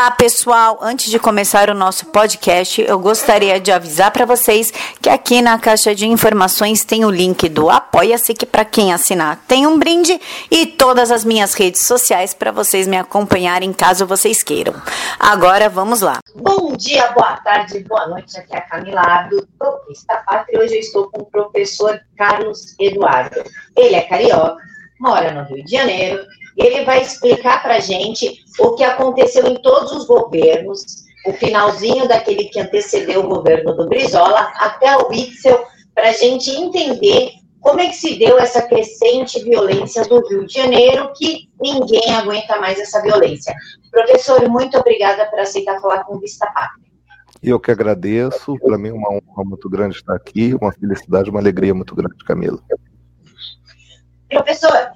Olá, pessoal! Antes de começar o nosso podcast, eu gostaria de avisar para vocês que aqui na caixa de informações tem o link do Apoia-se, que para quem assinar tem um brinde, e todas as minhas redes sociais para vocês me acompanharem caso vocês queiram. Agora vamos lá. Bom dia, boa tarde, boa noite. Aqui é a Camila Abdo, Propista Pátria. Hoje eu estou com o professor Carlos Eduardo. Ele é carioca, mora no Rio de Janeiro ele vai explicar para a gente o que aconteceu em todos os governos, o finalzinho daquele que antecedeu o governo do Brizola até o Witzel, para a gente entender como é que se deu essa crescente violência do Rio de Janeiro, que ninguém aguenta mais essa violência. Professor, muito obrigada por aceitar falar com Vista Pátria. Eu que agradeço, para mim é uma honra muito grande estar aqui, uma felicidade, uma alegria muito grande, Camila. Professor,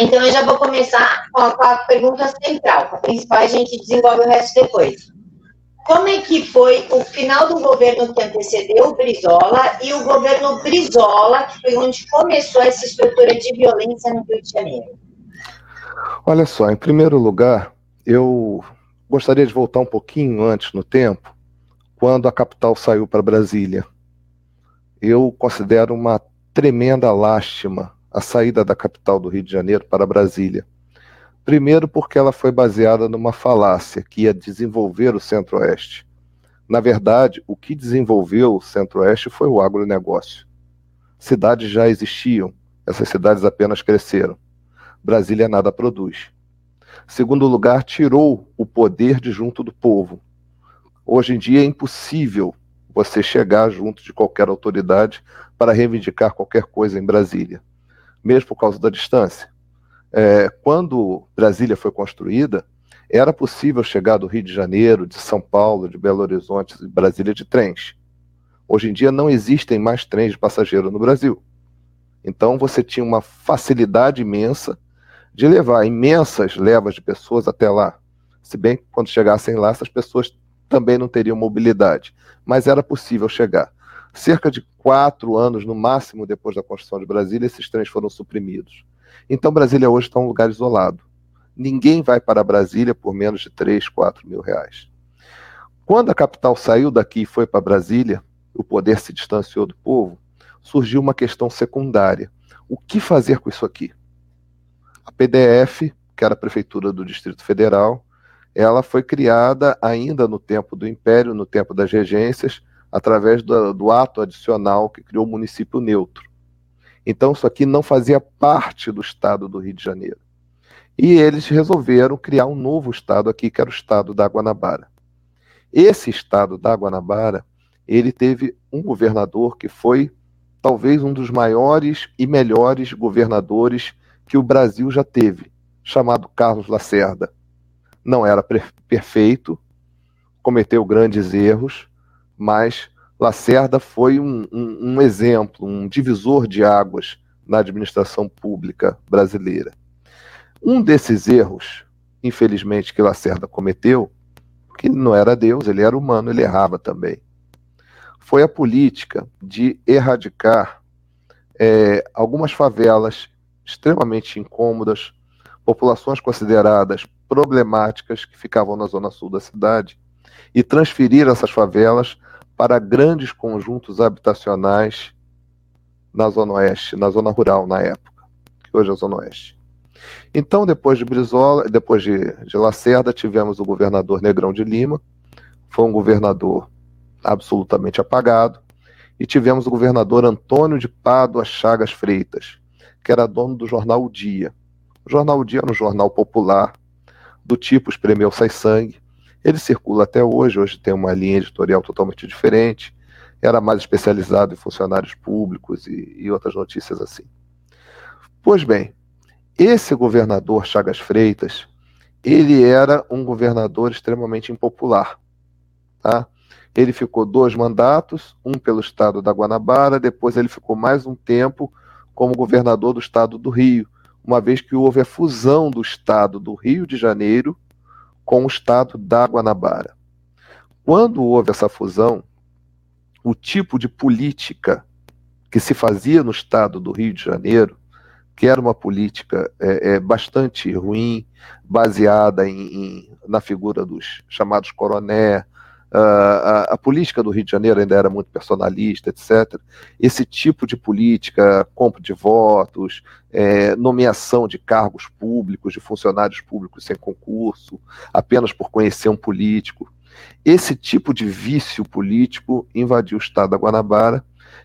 então, eu já vou começar com a, com a pergunta central. A principal a gente desenvolve o resto depois. Como é que foi o final do governo que antecedeu o Brizola e o governo Brizola, que foi onde começou essa estrutura de violência no Rio de Janeiro? Olha só, em primeiro lugar, eu gostaria de voltar um pouquinho antes no tempo, quando a capital saiu para Brasília. Eu considero uma tremenda lástima a saída da capital do Rio de Janeiro para Brasília. Primeiro, porque ela foi baseada numa falácia que ia desenvolver o Centro-Oeste. Na verdade, o que desenvolveu o Centro-Oeste foi o agronegócio. Cidades já existiam, essas cidades apenas cresceram. Brasília nada produz. Segundo lugar, tirou o poder de junto do povo. Hoje em dia é impossível você chegar junto de qualquer autoridade para reivindicar qualquer coisa em Brasília mesmo por causa da distância. É, quando Brasília foi construída, era possível chegar do Rio de Janeiro, de São Paulo, de Belo Horizonte, de Brasília de trens. Hoje em dia não existem mais trens de passageiro no Brasil. Então você tinha uma facilidade imensa de levar imensas levas de pessoas até lá. Se bem que quando chegassem lá, essas pessoas também não teriam mobilidade, mas era possível chegar. Cerca de quatro anos, no máximo, depois da construção de Brasília, esses trens foram suprimidos. Então, Brasília hoje está um lugar isolado. Ninguém vai para Brasília por menos de 3, 4 mil reais. Quando a capital saiu daqui e foi para Brasília, o poder se distanciou do povo, surgiu uma questão secundária. O que fazer com isso aqui? A PDF, que era a prefeitura do Distrito Federal, ela foi criada ainda no tempo do Império, no tempo das regências, através do, do ato adicional que criou o município neutro. Então, isso aqui não fazia parte do estado do Rio de Janeiro. E eles resolveram criar um novo estado aqui, que era o estado da Guanabara. Esse estado da Guanabara, ele teve um governador que foi talvez um dos maiores e melhores governadores que o Brasil já teve, chamado Carlos Lacerda. Não era perfeito, cometeu grandes erros, mas Lacerda foi um, um, um exemplo, um divisor de águas na administração pública brasileira. Um desses erros, infelizmente, que Lacerda cometeu, que não era Deus, ele era humano, ele errava também, foi a política de erradicar é, algumas favelas extremamente incômodas, populações consideradas problemáticas que ficavam na zona sul da cidade, e transferir essas favelas para grandes conjuntos habitacionais na Zona Oeste, na Zona Rural na época, que hoje é a Zona Oeste. Então, depois de Brizola, depois de, de Lacerda, tivemos o governador Negrão de Lima, foi um governador absolutamente apagado, e tivemos o governador Antônio de Pádua Chagas Freitas, que era dono do jornal O Dia. O jornal O Dia era um jornal popular, do tipo Espremeu Sai Sangue, ele circula até hoje, hoje tem uma linha editorial totalmente diferente, era mais especializado em funcionários públicos e, e outras notícias assim. Pois bem, esse governador Chagas Freitas, ele era um governador extremamente impopular. Tá? Ele ficou dois mandatos, um pelo estado da Guanabara, depois ele ficou mais um tempo como governador do estado do Rio, uma vez que houve a fusão do estado do Rio de Janeiro com o estado da Guanabara. Quando houve essa fusão, o tipo de política que se fazia no estado do Rio de Janeiro, que era uma política é, é, bastante ruim, baseada em, em, na figura dos chamados coroné. Uh, a, a, política do Rio de Janeiro ainda era muito personalista, etc. Esse tipo de política, compra de votos, é, nomeação de cargos públicos, de funcionários públicos sem concurso, apenas por conhecer um político. Esse tipo de vício político invadiu o estado da Guanabara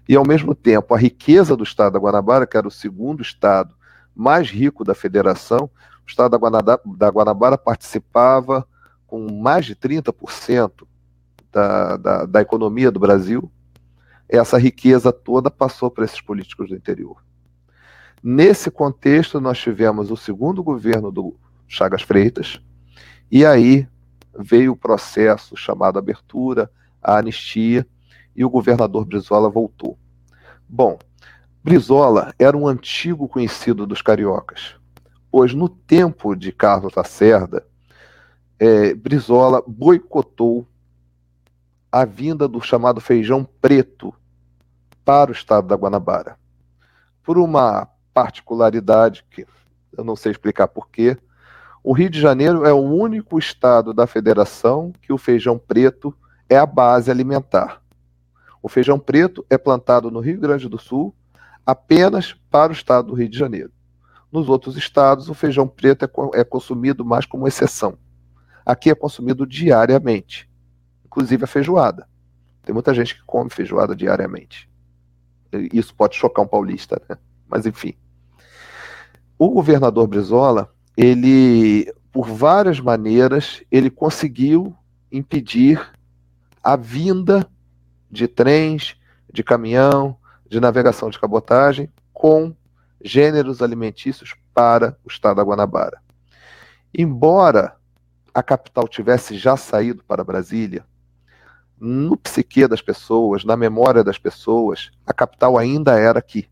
e, ao mesmo tempo, a riqueza do estado da Guanabara, que era o segundo estado mais rico da federação, o estado da Guanabara, da Guanabara participava com mais de 30% da, da, da economia do Brasil. Essa riqueza toda passou para esses políticos do interior. Nesse contexto, nós tivemos o segundo governo do Chagas Freitas, e aí veio o processo chamado abertura, a anistia, e o governador Brizola voltou. Bom, Brizola era um antigo conhecido dos cariocas, pois no tempo de Carlos Lacerda, é, Brizola boicotou a vinda do chamado feijão preto para o estado da Guanabara. Por uma particularidade que eu não sei explicar porquê, o Rio de Janeiro é o único estado da federação que o feijão preto é a base alimentar. O feijão preto é plantado no Rio Grande do Sul apenas para o estado do Rio de Janeiro. Nos outros estados, o feijão preto é, é consumido mais como exceção. Aqui é consumido diariamente, inclusive a feijoada. Tem muita gente que come feijoada diariamente. Isso pode chocar um paulista, né? Mas enfim. O governador Brizola, ele, por várias maneiras, ele conseguiu impedir a vinda de trens, de caminhão, de navegação de cabotagem com gêneros alimentícios para o estado da Guanabara. Embora a capital tivesse já saído para Brasília, no psique das pessoas, na memória das pessoas, a capital ainda era aqui.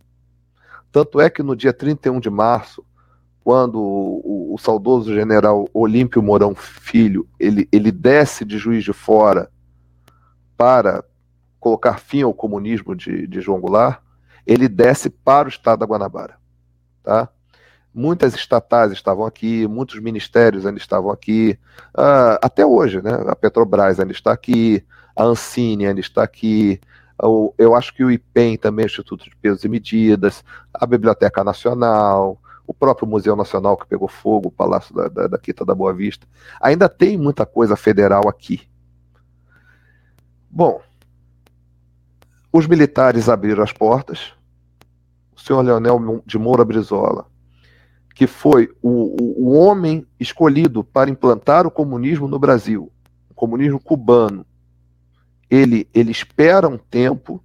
Tanto é que no dia 31 de março, quando o, o, saudoso general Olímpio Mourão Filho, ele, ele desce de Juiz de Fora para colocar fim ao comunismo de, de João Goulart, ele desce para o estado da Guanabara. Tá? Muitas estatais estavam aqui, muitos ministérios ainda estavam aqui, uh, até hoje, né? A Petrobras ainda está aqui, a Ancine ainda está aqui, o, eu acho que o IPEM também, Instituto de Pesos e Medidas, a Biblioteca Nacional, o próprio Museu Nacional que pegou fogo, o Palácio da, da, da Quita da Boa Vista. Ainda tem muita coisa federal aqui. Bom, os militares abriram as portas. O senhor Leonel de Moura Brizola, que foi o, o, o homem escolhido para implantar o comunismo no Brasil, o comunismo cubano, ele, ele espera um tempo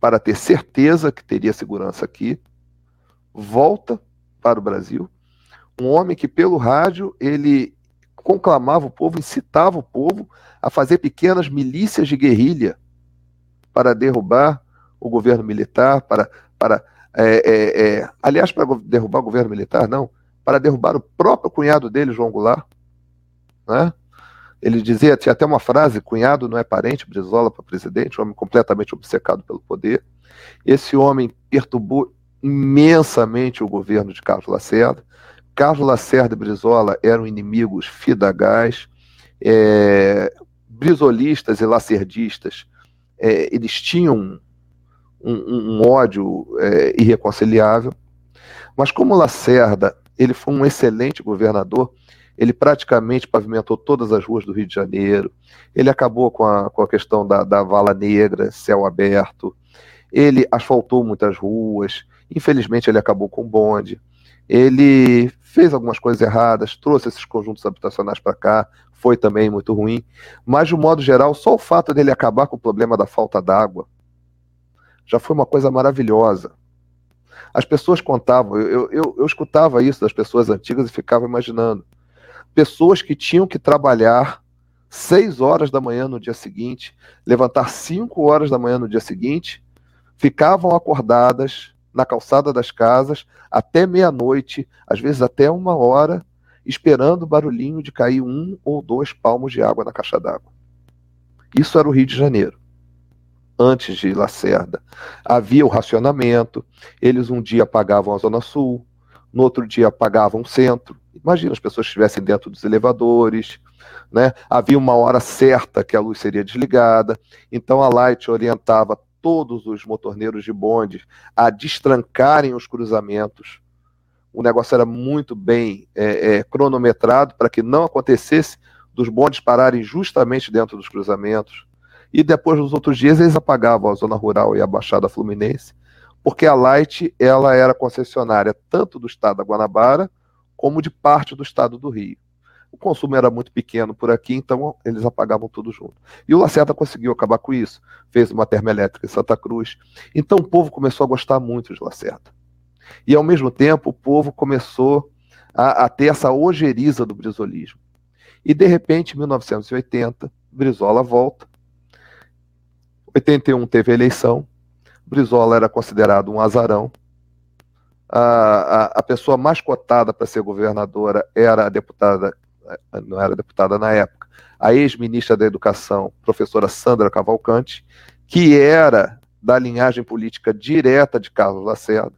para ter certeza que teria segurança aqui, volta para o Brasil, um homem que pelo rádio ele conclamava o povo, incitava o povo a fazer pequenas milícias de guerrilha para derrubar o governo militar, para, para é, é, é, aliás, para derrubar o governo militar, não, para derrubar o próprio cunhado dele, João Goulart. Né? Ele dizia, tinha até uma frase: cunhado não é parente, Brizola para presidente, um homem completamente obcecado pelo poder. Esse homem perturbou imensamente o governo de Carlos Lacerda. Carlos Lacerda e Brizola eram inimigos fidagás, é, brizolistas e lacerdistas é, eles tinham um, um, um ódio é, irreconciliável, mas como Lacerda ele foi um excelente governador, ele praticamente pavimentou todas as ruas do Rio de Janeiro, ele acabou com a, com a questão da, da vala negra, céu aberto, ele asfaltou muitas ruas, infelizmente ele acabou com o bonde, ele fez algumas coisas erradas, trouxe esses conjuntos habitacionais para cá, foi também muito ruim. Mas, de um modo geral, só o fato dele acabar com o problema da falta d'água já foi uma coisa maravilhosa. As pessoas contavam, eu, eu, eu escutava isso das pessoas antigas e ficava imaginando. Pessoas que tinham que trabalhar seis horas da manhã no dia seguinte, levantar cinco horas da manhã no dia seguinte, ficavam acordadas na calçada das casas até meia-noite, às vezes até uma hora, esperando o barulhinho de cair um ou dois palmos de água na caixa d'água. Isso era o Rio de Janeiro. antes de Lacerda. Havia o racionamento, eles um dia pagavam a Zona Sul, no outro dia pagavam o centro. Imagina as pessoas estivessem dentro dos elevadores, né? havia uma hora certa que a luz seria desligada, então a Light orientava todos os motorneiros de bonde a destrancarem os cruzamentos. O negócio era muito bem é, é, cronometrado para que não acontecesse dos bondes pararem justamente dentro dos cruzamentos. E depois, nos outros dias, eles apagavam a zona rural e a Baixada Fluminense, porque a Light ela era concessionária tanto do estado da Guanabara como de parte do estado do Rio. O consumo era muito pequeno por aqui, então eles apagavam tudo junto. E o Lacerda conseguiu acabar com isso. Fez uma termoelétrica em Santa Cruz. Então o povo começou a gostar muito de Lacerda. E ao mesmo tempo o povo começou a, a ter essa ojeriza do brisolismo. E de repente, em 1980, Brizola volta. 81 teve a eleição. Brizola era considerado um azarão. A, a, a pessoa mais cotada para ser governadora era a deputada, não era deputada na época, a ex-ministra da Educação, professora Sandra Cavalcante, que era da linhagem política direta de Carlos Lacerda.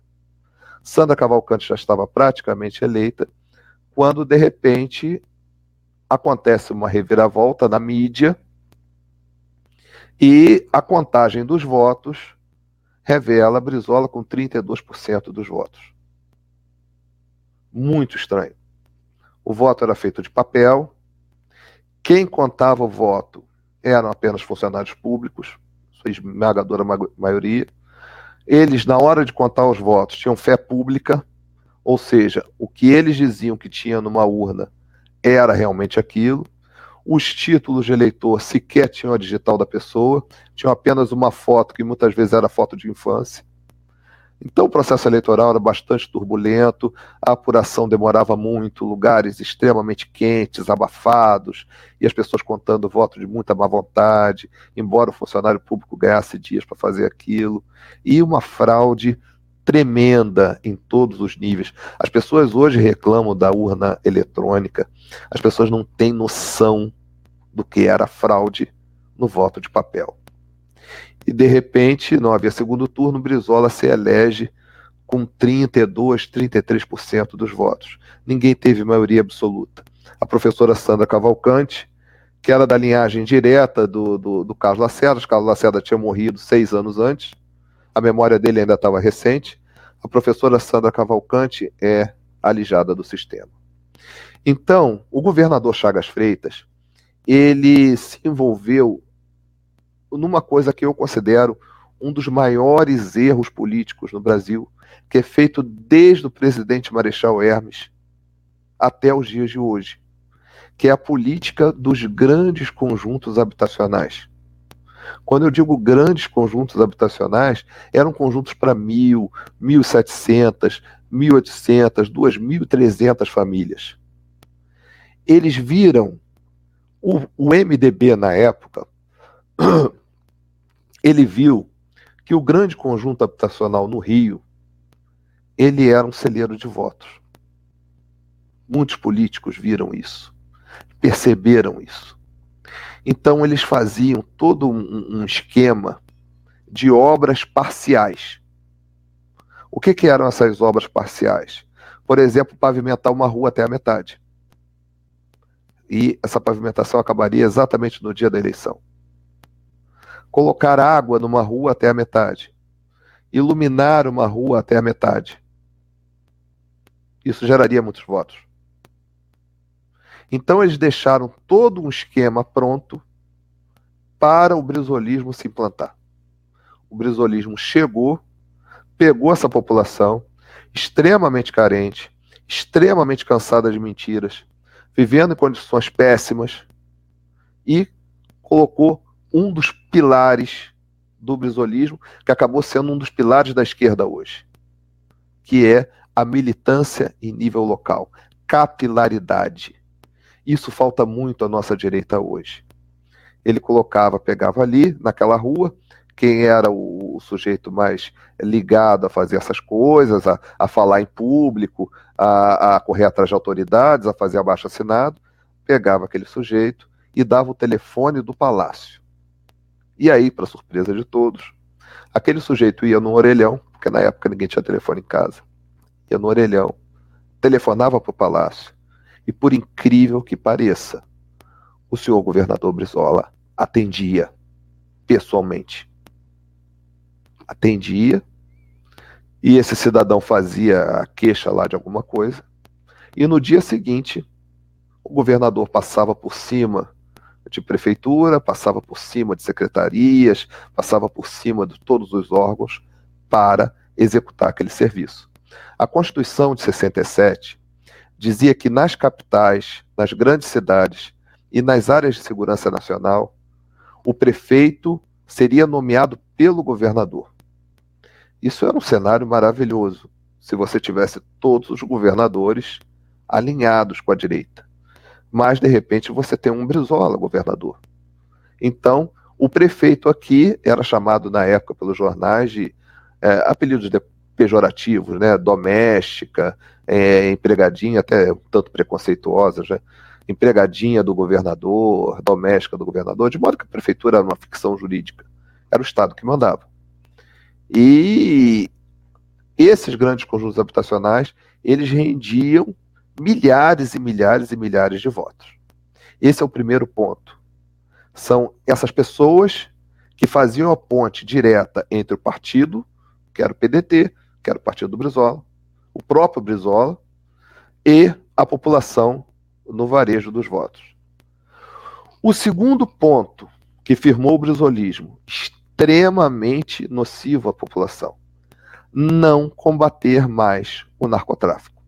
Sandra Cavalcante já estava praticamente eleita, quando de repente acontece uma reviravolta na mídia e a contagem dos votos revela Brizola com 32% dos votos. Muito estranho. O voto era feito de papel. Quem contava o voto eram apenas funcionários públicos, sua esmagadora maioria. Eles, na hora de contar os votos, tinham fé pública, ou seja, o que eles diziam que tinha numa urna era realmente aquilo. Os títulos de eleitor sequer tinham a digital da pessoa, tinham apenas uma foto que muitas vezes era foto de infância. Então o processo eleitoral era bastante turbulento, a apuração demorava muito, lugares extremamente quentes, abafados, e as pessoas contando voto de muita má vontade, embora o funcionário público ganhasse dias para fazer aquilo, e uma fraude tremenda em todos os níveis. As pessoas hoje reclamam da urna eletrônica, as pessoas não têm noção do que era fraude no voto de papel. E de repente, não havia segundo turno, Brizola se elege com 32, 33% dos votos. Ninguém teve maioria absoluta. A professora Sandra Cavalcante, que era da linhagem direta do, do, do Carlos Lacerda, Carlos Lacerda tinha morrido seis anos antes, a memória dele ainda estava recente. A professora Sandra Cavalcante é alijada do sistema. Então, o governador Chagas Freitas, ele se envolveu numa coisa que eu considero um dos maiores erros políticos no Brasil, que é feito desde o presidente Marechal Hermes até os dias de hoje, que é a política dos grandes conjuntos habitacionais. Quando eu digo grandes conjuntos habitacionais, eram conjuntos para mil, mil setecentas, mil oitocentas, duas mil trezentas famílias. Eles viram o, o MDB na época, ele viu que o grande conjunto habitacional no Rio, ele era um celeiro de votos. Muitos políticos viram isso, perceberam isso. Então eles faziam todo um, um esquema de obras parciais. O que, que eram essas obras parciais? Por exemplo, pavimentar uma rua até a metade. E essa pavimentação acabaria exatamente no dia da eleição. Colocar água numa rua até a metade. Iluminar uma rua até a metade. Isso geraria muitos votos. Então eles deixaram todo um esquema pronto para o brisolismo se implantar. O brisolismo chegou, pegou essa população extremamente carente, extremamente cansada de mentiras, vivendo em condições péssimas e colocou um dos pilares do brisolismo, que acabou sendo um dos pilares da esquerda hoje, que é a militância em nível local, capilaridade. Isso falta muito à nossa direita hoje. Ele colocava, pegava ali, naquela rua, quem era o, sujeito mais ligado a fazer essas coisas, a, a falar em público, a, a, correr atrás de autoridades, a fazer abaixo assinado, pegava aquele sujeito e dava o telefone do palácio. E aí, para surpresa de todos, aquele sujeito ia no orelhão, porque na época ninguém tinha telefone em casa, ia no orelhão, telefonava para o palácio, e por incrível que pareça, o senhor governador Brizola atendia pessoalmente. Atendia, e esse cidadão fazia a queixa lá de alguma coisa, e no dia seguinte, o governador passava por cima de prefeitura, passava por cima de secretarias, passava por cima de todos os órgãos para executar aquele serviço. A Constituição de 67 dizia que nas capitais, nas grandes cidades e nas áreas de segurança nacional, o prefeito seria nomeado pelo governador. Isso era um cenário maravilhoso, se você tivesse todos os governadores alinhados com a direita mas de repente você tem um Brizola governador. Então, o prefeito aqui era chamado na época pelos jornais de é, apelidos de pejorativos, né? Doméstica, é, empregadinha, até um tanto preconceituosa, já. empregadinha do governador, doméstica do governador, de modo que a prefeitura era uma ficção jurídica. Era o Estado que mandava. E esses grandes conjuntos habitacionais, eles rendiam milhares e milhares e milhares de votos. Esse é o primeiro ponto. São essas pessoas que faziam a ponte direta entre o partido, que era o PDT, que era o partido do Brizola, o próprio Brizola, e a população no varejo dos votos. O segundo ponto que firmou o brizolismo, extremamente nocivo à população, não combater mais o narcotráfico.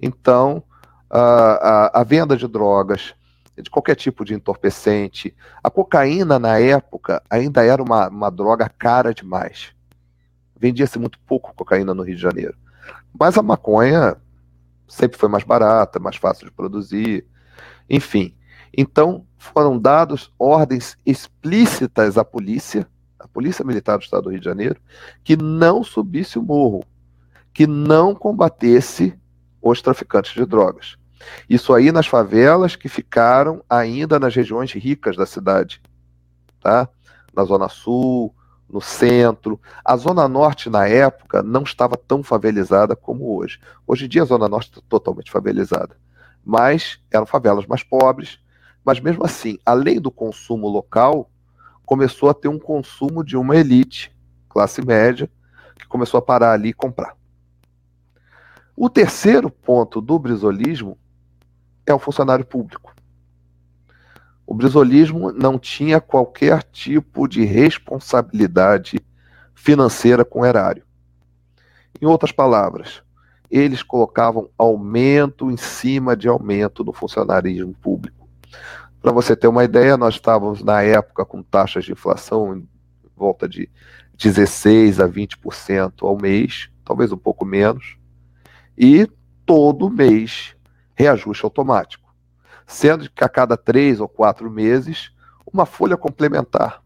Então, a, a, a venda de drogas, de qualquer tipo de entorpecente, a cocaína na época ainda era uma, uma droga cara demais. Vendia-se muito pouco cocaína no Rio de Janeiro. Mas a maconha sempre foi mais barata, mais fácil de produzir, enfim. Então, foram dados ordens explícitas à polícia, à Polícia Militar do Estado do Rio de Janeiro, que não subisse o morro, que não combatesse os traficantes de drogas. Isso aí nas favelas que ficaram ainda nas regiões ricas da cidade, tá? Na zona sul, no centro. A zona norte na época não estava tão favelizada como hoje. Hoje em dia a zona norte está totalmente favelizada, mas eram favelas mais pobres. Mas mesmo assim, além do consumo local, começou a ter um consumo de uma elite, classe média, que começou a parar ali e comprar. O terceiro ponto do brisolismo é o funcionário público. O brisolismo não tinha qualquer tipo de responsabilidade financeira com o erário. Em outras palavras, eles colocavam aumento em cima de aumento no funcionarismo público. Para você ter uma ideia, nós estávamos na época com taxas de inflação em volta de 16 a 20% ao mês, talvez um pouco menos e todo mês reajuste automático, sendo que a cada três ou quatro meses uma folha complementar.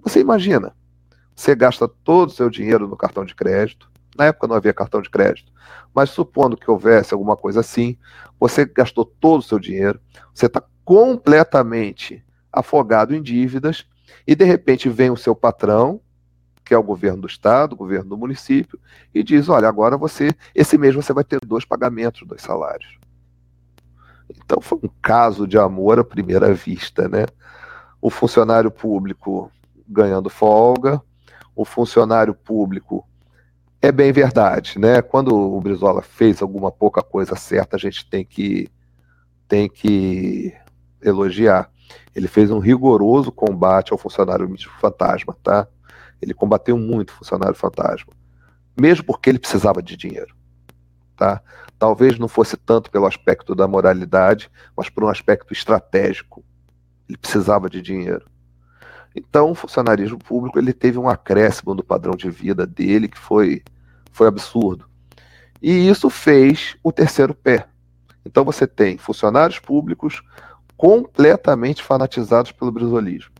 Você imagina, você gasta todo o seu dinheiro no cartão de crédito, na época não havia cartão de crédito, mas supondo que houvesse alguma coisa assim, você gastou todo o seu dinheiro, você está completamente afogado em dívidas e de repente vem o seu patrão que é o governo do estado, o governo do município, e diz: olha, agora você, esse mês você vai ter dois pagamentos, dois salários. Então foi um caso de amor à primeira vista, né? O funcionário público ganhando folga, o funcionário público é bem verdade, né? Quando o Brizola fez alguma pouca coisa certa, a gente tem que tem que elogiar. Ele fez um rigoroso combate ao funcionário fantasma, tá? Ele combateu muito o funcionário fantasma, mesmo porque ele precisava de dinheiro. Tá? Talvez não fosse tanto pelo aspecto da moralidade, mas por um aspecto estratégico. Ele precisava de dinheiro. Então, o funcionarismo público ele teve um acréscimo no padrão de vida dele que foi, foi absurdo. E isso fez o terceiro pé. Então, você tem funcionários públicos completamente fanatizados pelo brisolismo.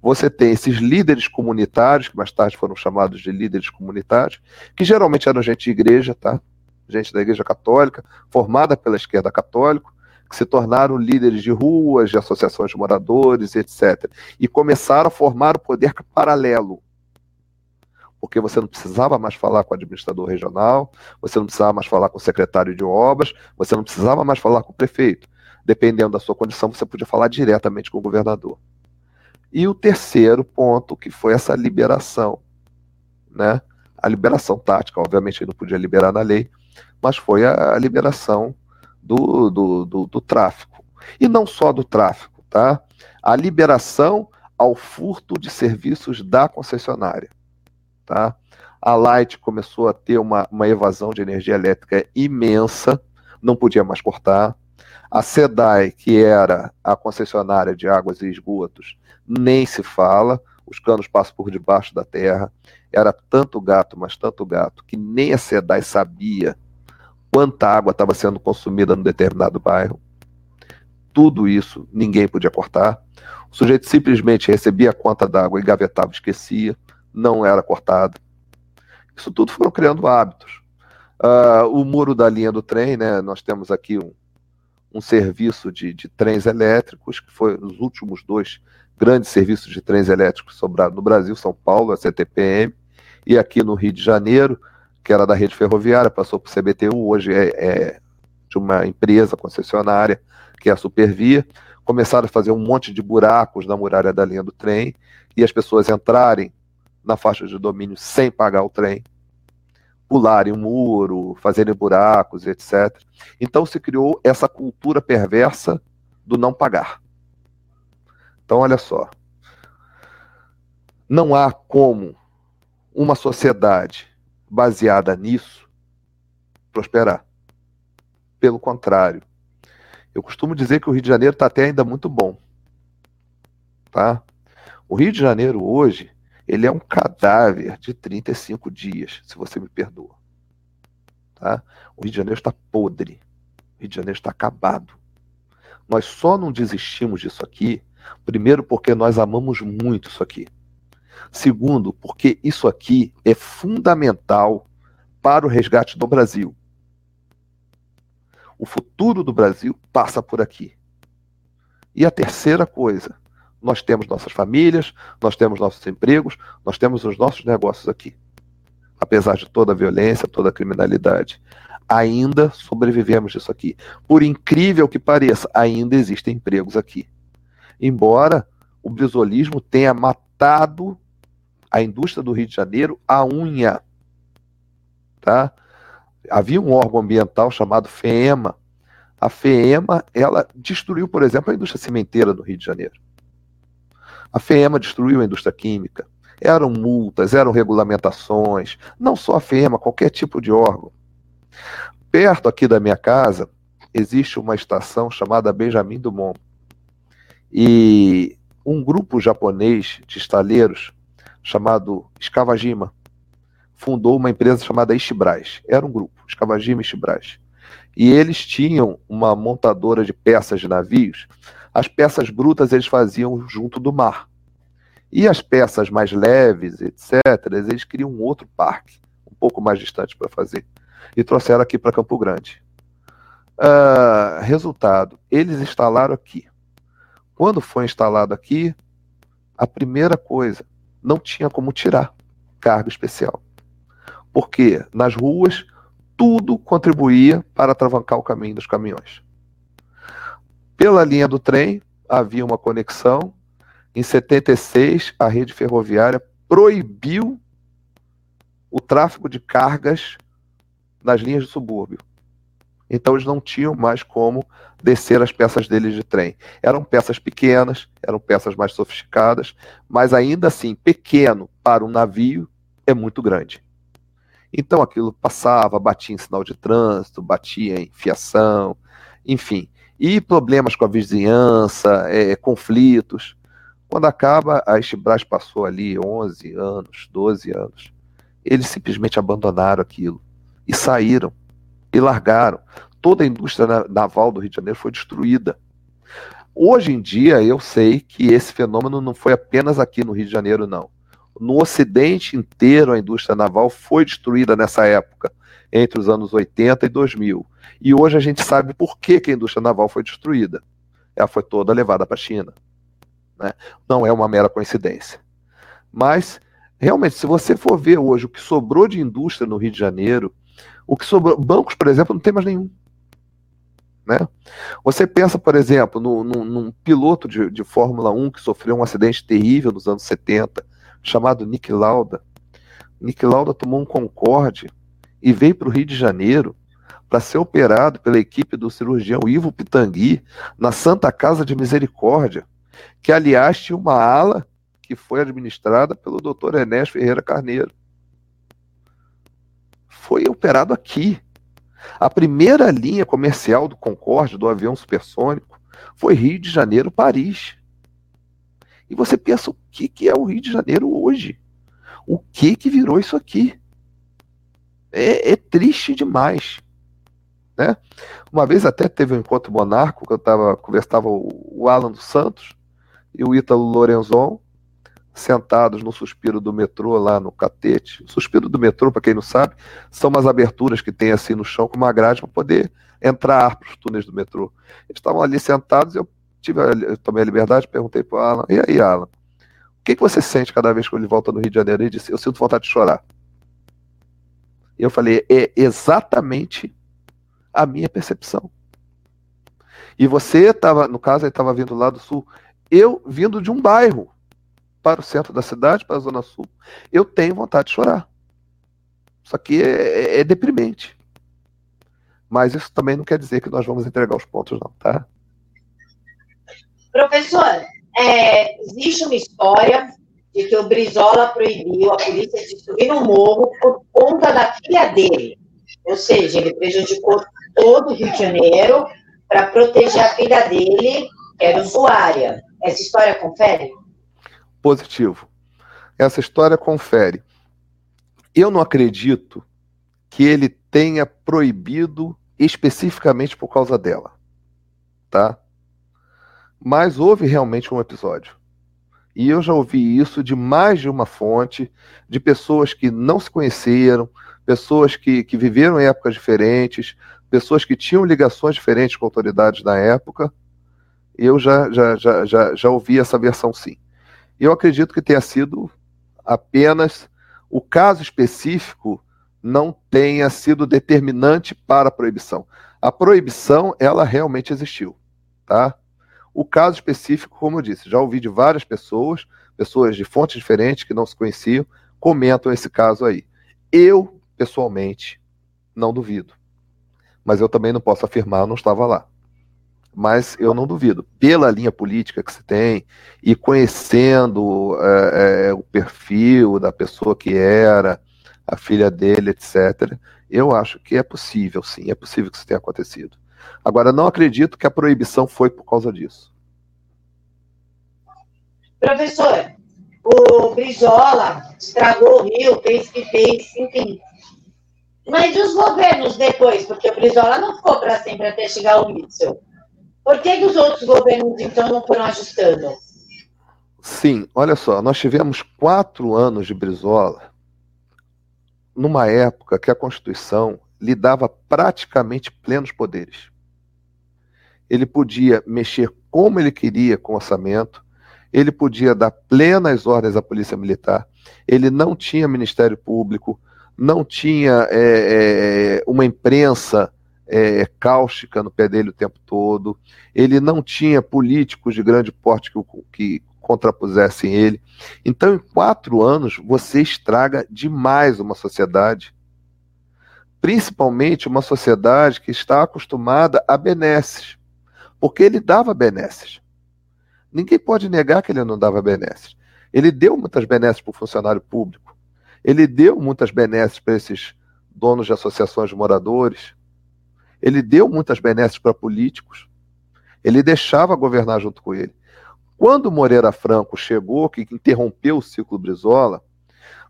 Você tem esses líderes comunitários, que mais tarde foram chamados de líderes comunitários, que geralmente eram gente de igreja, tá? Gente da igreja católica, formada pela esquerda católica, que se tornaram líderes de ruas, de associações de moradores, etc. E começaram a formar o poder paralelo. Porque você não precisava mais falar com o administrador regional, você não precisava mais falar com o secretário de obras, você não precisava mais falar com o prefeito. Dependendo da sua condição, você podia falar diretamente com o governador. E o terceiro ponto, que foi essa liberação, né? A liberação tática, obviamente ele não podia liberar na lei, mas foi a liberação do, do, do, do tráfico. E não só do tráfico, tá? A liberação ao furto de serviços da concessionária. Tá? A Light começou a ter uma, uma evasão de energia elétrica imensa, não podia mais cortar. A SEDAI, que era a concessionária de águas e esgotos, nem se fala, os canos passam por debaixo da terra. Era tanto gato, mas tanto gato, que nem a SEDAI sabia quanta água estava sendo consumida num determinado bairro. Tudo isso ninguém podia cortar. O sujeito simplesmente recebia a conta d'água e gavetava, esquecia, não era cortado. Isso tudo foram criando hábitos. Uh, o muro da linha do trem, né, nós temos aqui um, um serviço de, de, trens elétricos, que foi os últimos dois grandes serviços de trens elétricos sobraram no Brasil, São Paulo, a CTPM, e aqui no Rio de Janeiro, que era da rede ferroviária, passou para o CBTU, hoje é, é, de uma empresa concessionária, que é a Supervia. Começaram a fazer um monte de buracos na muralha da linha do trem e as pessoas entrarem na faixa de domínio sem pagar o trem, pularem o muro, fazerem buracos, etc. Então se criou essa cultura perversa do não pagar. Então, olha só. Não há como uma sociedade baseada nisso prosperar. Pelo contrário, eu costumo dizer que o Rio de Janeiro está até ainda muito bom. Tá? O Rio de Janeiro hoje, ele é um cadáver de 35 dias, se você me perdoa. Tá? O Rio de Janeiro está podre. O Rio de Janeiro está acabado. Nós só não desistimos disso aqui, primeiro porque nós amamos muito isso aqui. Segundo, porque isso aqui é fundamental para o resgate do Brasil. O futuro do Brasil passa por aqui. E a terceira coisa, nós temos nossas famílias, nós temos nossos empregos, nós temos os nossos negócios aqui. Apesar de toda a violência, toda a criminalidade, ainda sobrevivemos disso aqui. Por incrível que pareça, ainda existem empregos aqui. Embora o brisolismo tenha matado a indústria do Rio de Janeiro a unha. Tá? Havia um órgão ambiental chamado FEMA. A FEMA, ela destruiu, por exemplo, a indústria cimenteira do Rio de Janeiro. A FEMA destruiu a indústria química. Eram multas, eram regulamentações, não só a FEMA, qualquer tipo de órgão. Perto aqui da minha casa existe uma estação chamada Benjamin Dumont. E um grupo japonês de estaleiros chamado Escavagima fundou uma empresa chamada Ishibraz. Era um grupo, Escavagima e Ishibraz. E eles tinham uma montadora de peças de navios. As peças brutas eles faziam junto do mar. E as peças mais leves, etc., eles queriam um outro parque, um pouco mais distante para fazer. E trouxeram aqui para Campo Grande. Uh, resultado, eles instalaram aqui. Quando foi instalado aqui, a primeira coisa, não tinha como tirar carga especial. Porque nas ruas tudo contribuía para atravancar o caminho dos caminhões. Pela linha do trem havia uma conexão. Em 76, a rede ferroviária proibiu o tráfego de cargas nas linhas de subúrbio. Então eles não tinham mais como descer as peças deles de trem. Eram peças pequenas, eram peças mais sofisticadas, mas ainda assim, pequeno para um navio é muito grande. Então aquilo passava, batia em sinal de trânsito, batia em fiação, enfim. E problemas com a vizinhança, é, conflitos. Quando acaba, a Estibras passou ali 11 anos, 12 anos. Eles simplesmente abandonaram aquilo e saíram e largaram. Toda a indústria naval do Rio de Janeiro foi destruída. Hoje em dia, eu sei que esse fenômeno não foi apenas aqui no Rio de Janeiro, não. No Ocidente inteiro, a indústria naval foi destruída nessa época, entre os anos 80 e 2000. E hoje a gente sabe por que, que a indústria naval foi destruída. Ela foi toda levada para a China. Né? Não é uma mera coincidência. Mas, realmente, se você for ver hoje o que sobrou de indústria no Rio de Janeiro, o que sobrou. Bancos, por exemplo, não tem mais nenhum. Né? Você pensa, por exemplo, no, no, num piloto de, de Fórmula 1 que sofreu um acidente terrível nos anos 70, chamado Nick Lauda. Nick Lauda tomou um Concorde e veio para o Rio de Janeiro para ser operado pela equipe do cirurgião Ivo Pitangui na Santa Casa de Misericórdia, que aliás tinha uma ala que foi administrada pelo Dr. Enéas Ferreira Carneiro. Foi operado aqui, a primeira linha comercial do Concorde, do avião supersônico, foi Rio de Janeiro, Paris. E você pensa o que, que é o Rio de Janeiro hoje? O que que virou isso aqui? É, é triste demais. Né? Uma vez até teve um encontro monarco, que eu tava, conversava o, Alan dos Santos e o Ítalo Lorenzon, sentados no suspiro do metrô lá no catete. O suspiro do metrô, para quem não sabe, são umas aberturas que tem assim no chão com uma grade para poder entrar ar para os túneis do metrô. Eles estavam ali sentados e eu tive eu tomei a liberdade, perguntei para o Alan, e aí, Alan, o que, que você sente cada vez que ele volta no Rio de Janeiro? Ele disse, eu sinto vontade de chorar. Eu falei, é exatamente a minha percepção. E você estava, no caso, ele estava vindo lá do sul, eu vindo de um bairro para o centro da cidade, para a Zona Sul, eu tenho vontade de chorar. Isso aqui é, é, é deprimente. Mas isso também não quer dizer que nós vamos entregar os pontos, não, tá? Professor, é, existe uma história de que o Brizola proibiu a polícia de subir no morro por conta da filha dele. Ou seja, ele prejudicou todo o Rio de Janeiro para proteger a filha dele, que era usuária. Essa história confere? Positivo. Essa história confere. Eu não acredito que ele tenha proibido especificamente por causa dela, tá? Mas houve realmente um episódio. E eu já ouvi isso de mais de uma fonte, de pessoas que não se conheceram, pessoas que, que viveram em épocas diferentes, pessoas que tinham ligações diferentes com autoridades na época. Eu já, já, já, já, já ouvi essa versão sim. Eu acredito que tenha sido apenas o caso específico não tenha sido determinante para a proibição. A proibição, ela realmente existiu, tá? O caso específico, como eu disse, já ouvi de várias pessoas, pessoas de fontes diferentes que não se conheciam, comentam esse caso aí. Eu, pessoalmente, não duvido. Mas eu também não posso afirmar, eu não estava lá mas eu não duvido. Pela linha política que se tem e conhecendo é, é, o perfil da pessoa que era, a filha dele, etc., eu acho que é possível, sim, é possível que isso tenha acontecido. Agora, não acredito que a proibição foi por causa disso. Professor, o Brizola estragou o Rio, fez que fez, enfim. Mas e os governos depois? Porque o Brizola não ficou para sempre até chegar ao Witzel. Por que, que os outros governos, então, não foram ajustando? Sim, olha só, nós tivemos quatro anos de Brizola numa época que a Constituição lhe dava praticamente plenos poderes. Ele podia mexer como ele queria com o orçamento, ele podia dar plenas ordens à Polícia Militar, ele não tinha Ministério Público, não tinha é, é, uma imprensa é, cáustica no pé dele o tempo todo, ele não tinha políticos de grande porte que, que contrapusessem ele. Então, em quatro anos, você estraga demais uma sociedade, principalmente uma sociedade que está acostumada a benesses, porque ele dava benesses. Ninguém pode negar que ele não dava benesses. Ele deu muitas benesses para o funcionário público, ele deu muitas benesses para esses donos de associações de moradores, ele deu muitas benesses para políticos. Ele deixava governar junto com ele. Quando Moreira Franco chegou, que interrompeu o ciclo Brizola,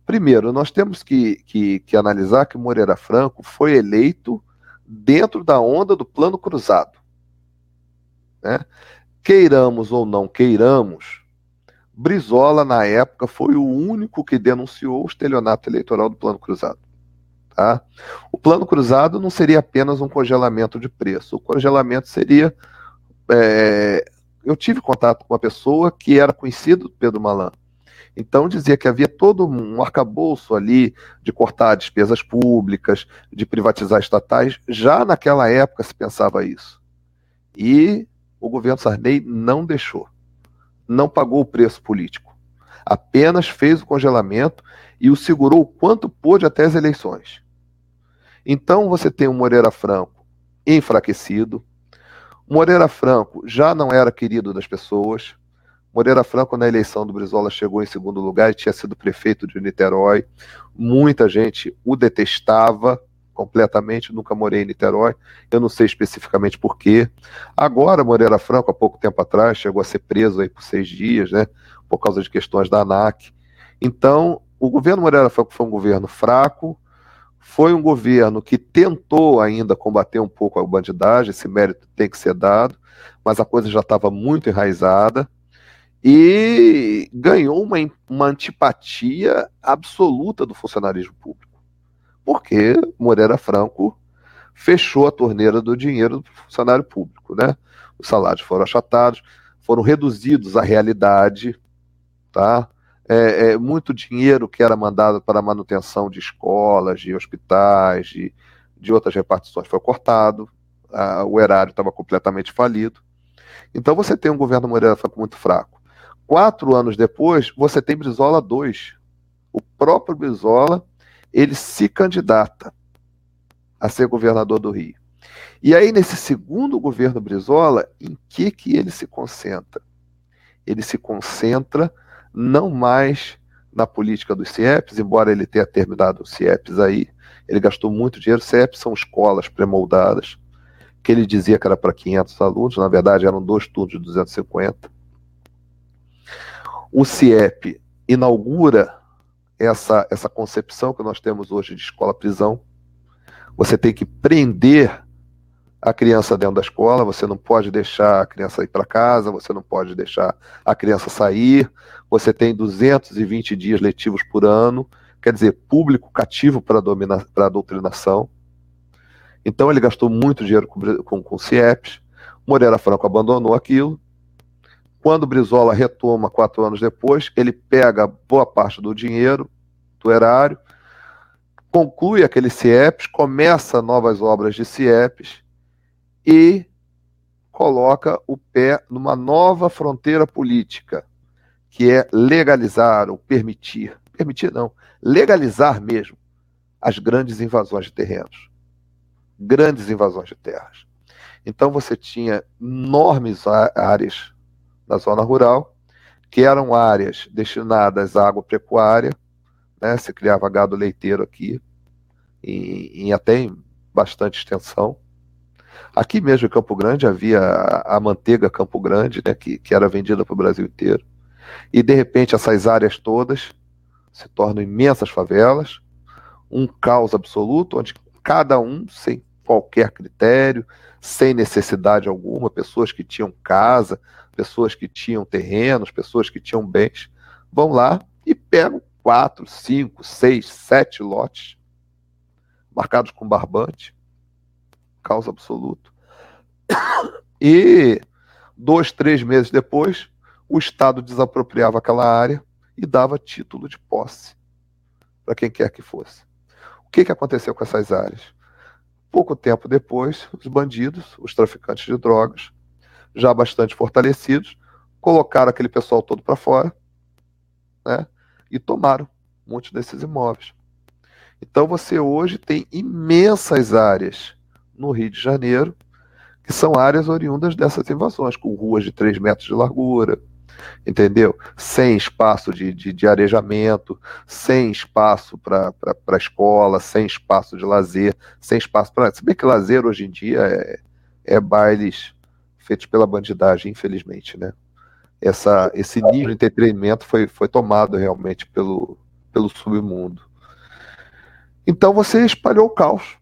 primeiro, nós temos que, que, que analisar que Moreira Franco foi eleito dentro da onda do plano cruzado. Né? Queiramos ou não queiramos, Brizola, na época, foi o único que denunciou o estelionato eleitoral do plano cruzado. Tá? O plano cruzado não seria apenas um congelamento de preço. O congelamento seria. É, eu tive contato com uma pessoa que era conhecido do Pedro Malan. Então dizia que havia todo um arcabouço ali de cortar despesas públicas, de privatizar estatais. Já naquela época se pensava isso. E o governo Sarney não deixou. Não pagou o preço político. Apenas fez o congelamento e o segurou o quanto pôde até as eleições. Então você tem o Moreira Franco enfraquecido. Moreira Franco já não era querido das pessoas. Moreira Franco, na eleição do Brizola, chegou em segundo lugar e tinha sido prefeito de Niterói. Muita gente o detestava completamente, nunca morei em Niterói, eu não sei especificamente por quê. Agora, Moreira Franco, há pouco tempo atrás, chegou a ser preso aí por seis dias, né, por causa de questões da ANAC. Então, o governo Moreira Franco foi um governo fraco, foi um governo que tentou ainda combater um pouco a bandidagem, esse mérito tem que ser dado, mas a coisa já estava muito enraizada e ganhou uma, uma antipatia absoluta do funcionarismo público. Porque Moreira Franco fechou a torneira do dinheiro do funcionário público, né? Os salários foram achatados, foram reduzidos à realidade, tá? É, é, muito dinheiro que era mandado para manutenção de escolas, de hospitais, de, de outras repartições foi cortado, a, o erário estava completamente falido. Então você tem um governo Moreira Franco muito fraco. Quatro anos depois, você tem Brizola 2. O próprio Brizola, ele se candidata a ser governador do Rio. E aí, nesse segundo governo Brizola, em que, que ele se concentra? Ele se concentra não mais na política dos CIEPs, embora ele tenha terminado o CIEPs aí, ele gastou muito dinheiro. CIEPs são escolas pré-moldadas, que ele dizia que era para 500 alunos, na verdade eram dois turnos de 250. O CIEP inaugura essa, essa concepção que nós temos hoje de escola-prisão. Você tem que prender a criança dentro da escola, você não pode deixar a criança ir para casa, você não pode deixar a criança sair, você tem 220 dias letivos por ano, quer dizer, público cativo para a doutrinação. Então ele gastou muito dinheiro com, com, com CIEPs, Moreira Franco abandonou aquilo. Quando Brizola retoma quatro anos depois, ele pega boa parte do dinheiro do erário, conclui aquele CIEPs, começa novas obras de CIEPs, e coloca o pé numa nova fronteira política, que é legalizar ou permitir, permitir não, legalizar mesmo as grandes invasões de terrenos, grandes invasões de terras. Então você tinha enormes áreas na zona rural, que eram áreas destinadas à agropecuária, né? se criava gado leiteiro aqui, em até em bastante extensão, Aqui mesmo em Campo Grande havia a, a manteiga Campo Grande, né, que, que era vendida para o Brasil inteiro. E de repente essas áreas todas se tornam imensas favelas, um caos absoluto, onde cada um, sem qualquer critério, sem necessidade alguma, pessoas que tinham casa, pessoas que tinham terrenos, pessoas que tinham bens, vão lá e pegam quatro, cinco, seis, sete lotes marcados com barbante caos absoluto. E dois, três meses depois, o Estado desapropriava aquela área e dava título de posse para quem quer que fosse. O que, que aconteceu com essas áreas? Pouco tempo depois, os bandidos, os traficantes de drogas, já bastante fortalecidos, colocaram aquele pessoal todo para fora né, e tomaram muitos desses imóveis. Então você hoje tem imensas áreas no Rio de Janeiro, que são áreas oriundas dessas invasões, com ruas de 3 metros de largura, entendeu? Sem espaço de, de, de arejamento, sem espaço para escola, sem espaço de lazer, sem espaço para. Se bem que lazer hoje em dia é, é bailes feitos pela bandidagem, infelizmente, né? Essa, esse nível de entretenimento foi, foi tomado realmente pelo, pelo submundo. Então você espalhou o caos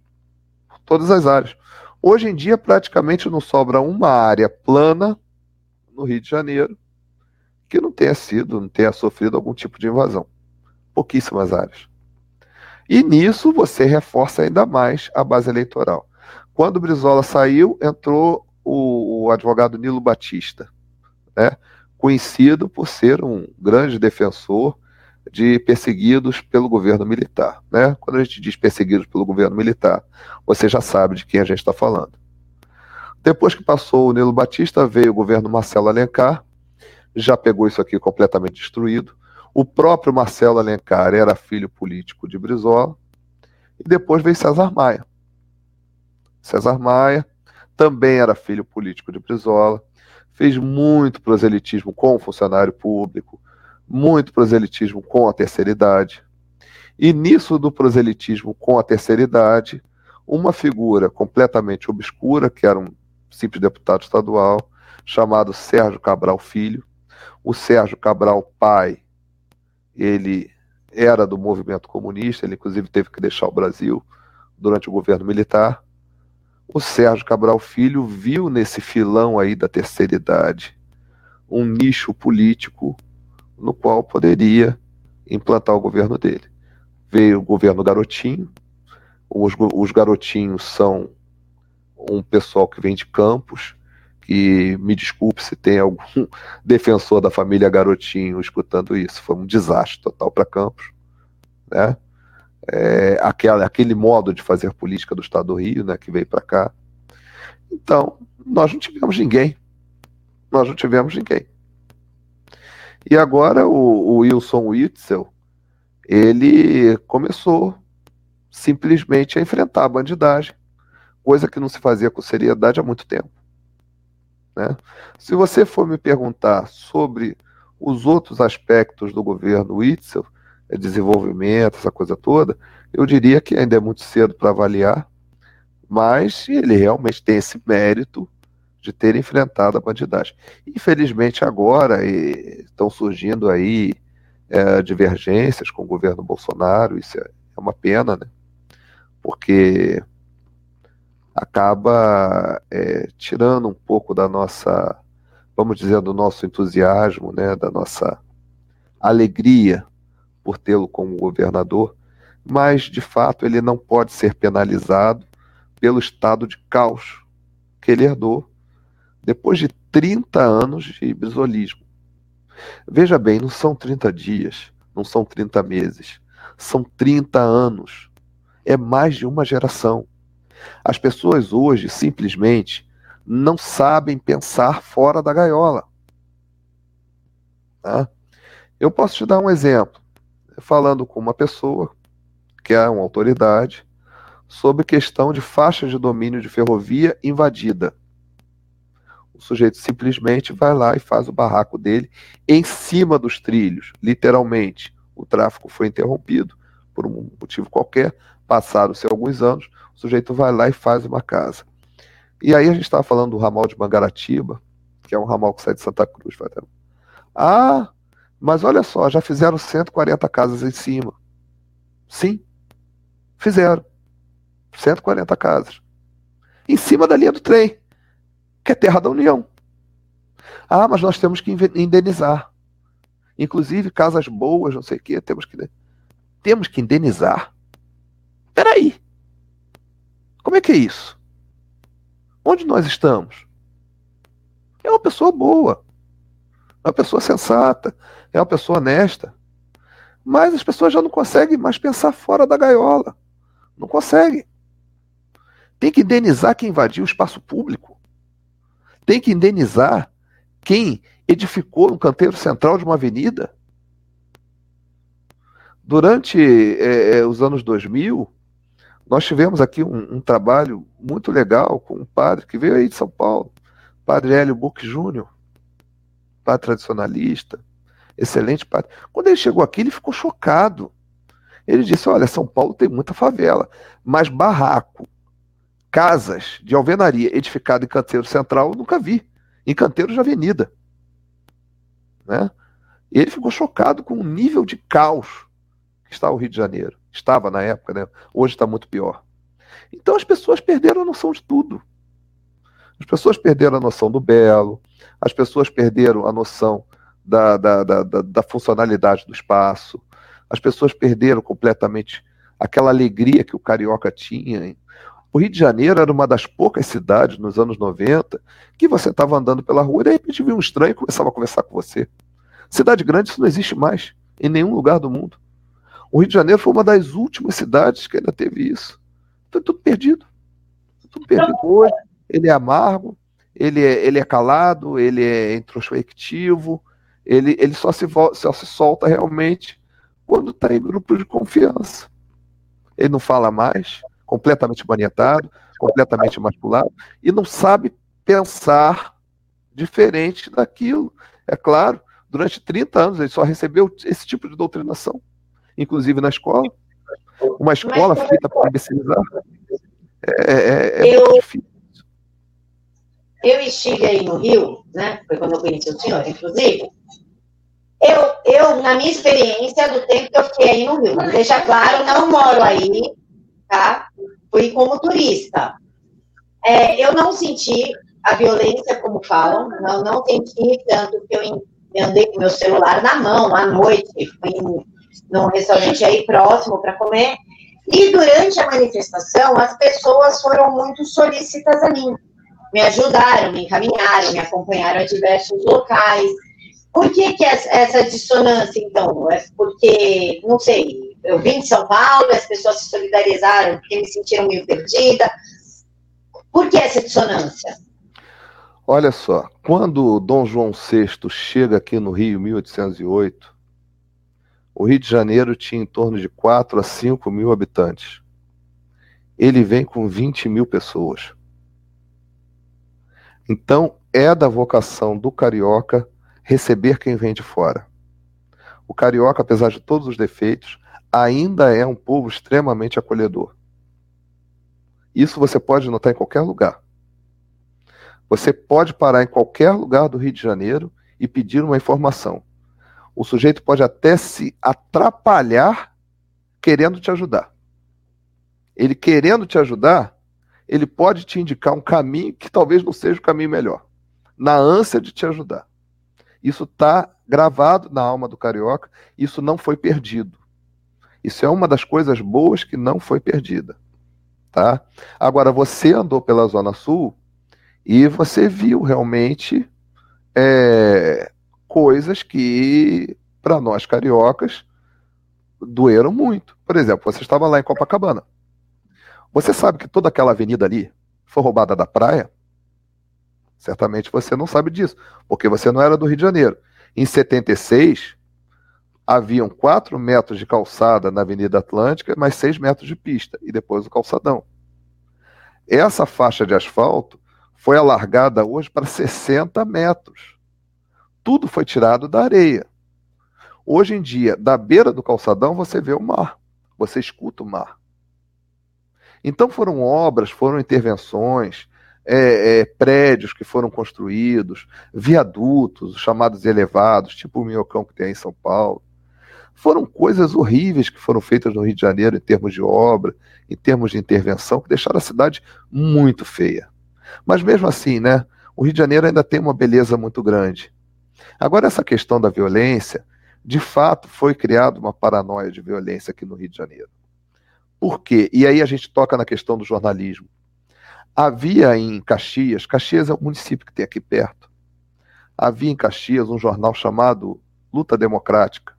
todas as áreas. Hoje em dia, praticamente não sobra uma área plana no Rio de Janeiro que não tenha sido, não tenha sofrido algum tipo de invasão. Pouquíssimas áreas. E nisso você reforça ainda mais a base eleitoral. Quando o Brizola saiu, entrou o, o advogado Nilo Batista, né? conhecido por ser um grande defensor de perseguidos pelo governo militar. Né? Quando a gente diz perseguidos pelo governo militar, você já sabe de quem a gente está falando. Depois que passou o Nilo Batista, veio o governo Marcelo Alencar, já pegou isso aqui completamente destruído. O próprio Marcelo Alencar era filho político de Brizola. E depois veio César Maia. César Maia também era filho político de Brizola. Fez muito proselitismo com o funcionário público, muito proselitismo com a terceira idade. E nisso do proselitismo com a terceira idade, uma figura completamente obscura, que era um simples deputado estadual, chamado Sérgio Cabral Filho. O Sérgio Cabral, pai, ele era do movimento comunista, ele inclusive teve que deixar o Brasil durante o governo militar. O Sérgio Cabral Filho viu nesse filão aí da terceira idade um nicho político no qual poderia implantar o governo dele. Veio o governo garotinho, os, os garotinhos são um pessoal que vem de campos, que me desculpe se tem algum defensor da família Garotinho escutando isso, foi um desastre total para Campos, né? É, aquela, aquele modo de fazer política do Estado do Rio, né, que veio para cá. Então, nós não tivemos ninguém. Nós não tivemos ninguém. E agora o, o Wilson Witzel, ele começou simplesmente a enfrentar a bandidagem, coisa que não se fazia com seriedade há muito tempo. Né? Se você for me perguntar sobre os outros aspectos do governo Witzel, é desenvolvimento, essa coisa toda, eu diria que ainda é muito cedo para avaliar, mas ele realmente tem esse mérito de ter enfrentado a bandidagem. Infelizmente, agora estão surgindo aí é, divergências com o governo Bolsonaro, isso é, é uma pena, né? Porque acaba é, tirando um pouco da nossa, vamos dizer, do nosso entusiasmo, né, da nossa alegria por tê-lo como governador, mas de fato ele não pode ser penalizado pelo estado de caos que ele herdou depois de 30 anos de bisolismo. Veja bem, não são 30 dias, não são 30 meses, são 30 anos. É mais de uma geração. As pessoas hoje simplesmente não sabem pensar fora da gaiola. Tá? Eu posso te dar um exemplo. Falando com uma pessoa, que é uma autoridade, sobre questão de faixa de domínio de ferrovia invadida. O sujeito simplesmente vai lá e faz o barraco dele em cima dos trilhos, literalmente. O tráfego foi interrompido por um motivo qualquer, passaram-se alguns anos, o sujeito vai lá e faz uma casa. E aí a gente estava falando do ramal de Mangaratiba, que é um ramal que sai de Santa Cruz. Ah, mas olha só, já fizeram 140 casas em cima. Sim, fizeram. 140 casas. Em cima da linha do trem, que é terra da União. Ah, mas nós temos que indenizar. Inclusive, casas boas, não sei o quê, temos que, temos que indenizar. Peraí. Como é que é isso? Onde nós estamos? É uma pessoa boa, é uma pessoa sensata, é uma pessoa honesta. Mas as pessoas já não conseguem mais pensar fora da gaiola. Não conseguem. Tem que indenizar quem invadiu o espaço público. Tem que indenizar quem edificou no canteiro central de uma avenida. Durante é, os anos 2000, nós tivemos aqui um, um, trabalho muito legal com um padre que veio aí de São Paulo, padre Hélio Buch Júnior, padre tradicionalista, excelente padre. Quando ele chegou aqui, ele ficou chocado. Ele disse: Olha, São Paulo tem muita favela, mas barraco, casas de alvenaria edificado em canteiro central, eu nunca vi. Em canteiro de avenida. Né? Ele ficou chocado com o nível de caos que está o Rio de Janeiro. Estava na época, né? Hoje está muito pior. Então as pessoas perderam a noção de tudo. As pessoas perderam a noção do belo, as pessoas perderam a noção da, da, da, da funcionalidade do espaço, as pessoas perderam completamente aquela alegria que o carioca tinha. O Rio de Janeiro era uma das poucas cidades nos anos 90 que você estava andando pela rua e de repente via um estranho e começava a conversar com você. Cidade grande, isso não existe mais em nenhum lugar do mundo. O Rio de Janeiro foi uma das últimas cidades que ainda teve isso. Foi tudo perdido. Tudo perdido. Hoje, ele é amargo, ele é, ele é calado, ele é introspectivo, ele, ele só, se, só se solta realmente quando está em grupo de confiança. Ele não fala mais, completamente manietado, completamente masculado, e não sabe pensar diferente daquilo. É claro, durante 30 anos ele só recebeu esse tipo de doutrinação, inclusive na escola. Uma escola feita para imbecilizar. É, é, é eu, difícil. Eu estive aí no Rio, né? Foi quando eu conheci o senhor, inclusive. Eu, eu, na minha experiência do tempo que eu fiquei aí no Rio, deixa claro, não moro aí, tá? Fui como turista. É, eu não senti a violência, como falam, não, não senti tanto que eu andei com meu celular na mão à noite, fui num restaurante aí próximo para comer, e durante a manifestação, as pessoas foram muito solícitas a mim. Me ajudaram, me encaminharam, me acompanharam a diversos locais. Por que, que essa dissonância, então? É porque, não sei, eu vim de São Paulo, as pessoas se solidarizaram porque me sentiram meio perdida. Por que essa dissonância? Olha só, quando Dom João VI chega aqui no Rio, em 1808, o Rio de Janeiro tinha em torno de 4 a 5 mil habitantes. Ele vem com 20 mil pessoas. Então, é da vocação do carioca receber quem vem de fora. O carioca, apesar de todos os defeitos, ainda é um povo extremamente acolhedor. Isso você pode notar em qualquer lugar. Você pode parar em qualquer lugar do Rio de Janeiro e pedir uma informação o sujeito pode até se atrapalhar querendo te ajudar. Ele querendo te ajudar, ele pode te indicar um caminho que talvez não seja o caminho melhor, na ânsia de te ajudar. Isso está gravado na alma do carioca, isso não foi perdido. Isso é uma das coisas boas que não foi perdida. Tá? Agora, você andou pela Zona Sul e você viu realmente é, coisas que, para nós cariocas, doeram muito. Por exemplo, você estava lá em Copacabana. Você sabe que toda aquela avenida ali foi roubada da praia? Certamente você não sabe disso, porque você não era do Rio de Janeiro. Em 76, haviam 4 metros de calçada na Avenida Atlântica, mais 6 metros de pista, e depois o calçadão. Essa faixa de asfalto foi alargada hoje para 60 metros tudo foi tirado da areia. Hoje em dia, da beira do calçadão, você vê o mar, você escuta o mar. Então foram obras, foram intervenções, é, é, prédios que foram construídos, viadutos, chamados elevados, tipo o Minhocão que tem aí em São Paulo. Foram coisas horríveis que foram feitas no Rio de Janeiro em termos de obra, em termos de intervenção, que deixaram a cidade muito feia. Mas mesmo assim, né, o Rio de Janeiro ainda tem uma beleza muito grande. Agora, essa questão da violência, de fato, foi criada uma paranoia de violência aqui no Rio de Janeiro. Por quê? E aí a gente toca na questão do jornalismo. Havia em Caxias, Caxias é um município que tem aqui perto, havia em Caxias um jornal chamado Luta Democrática.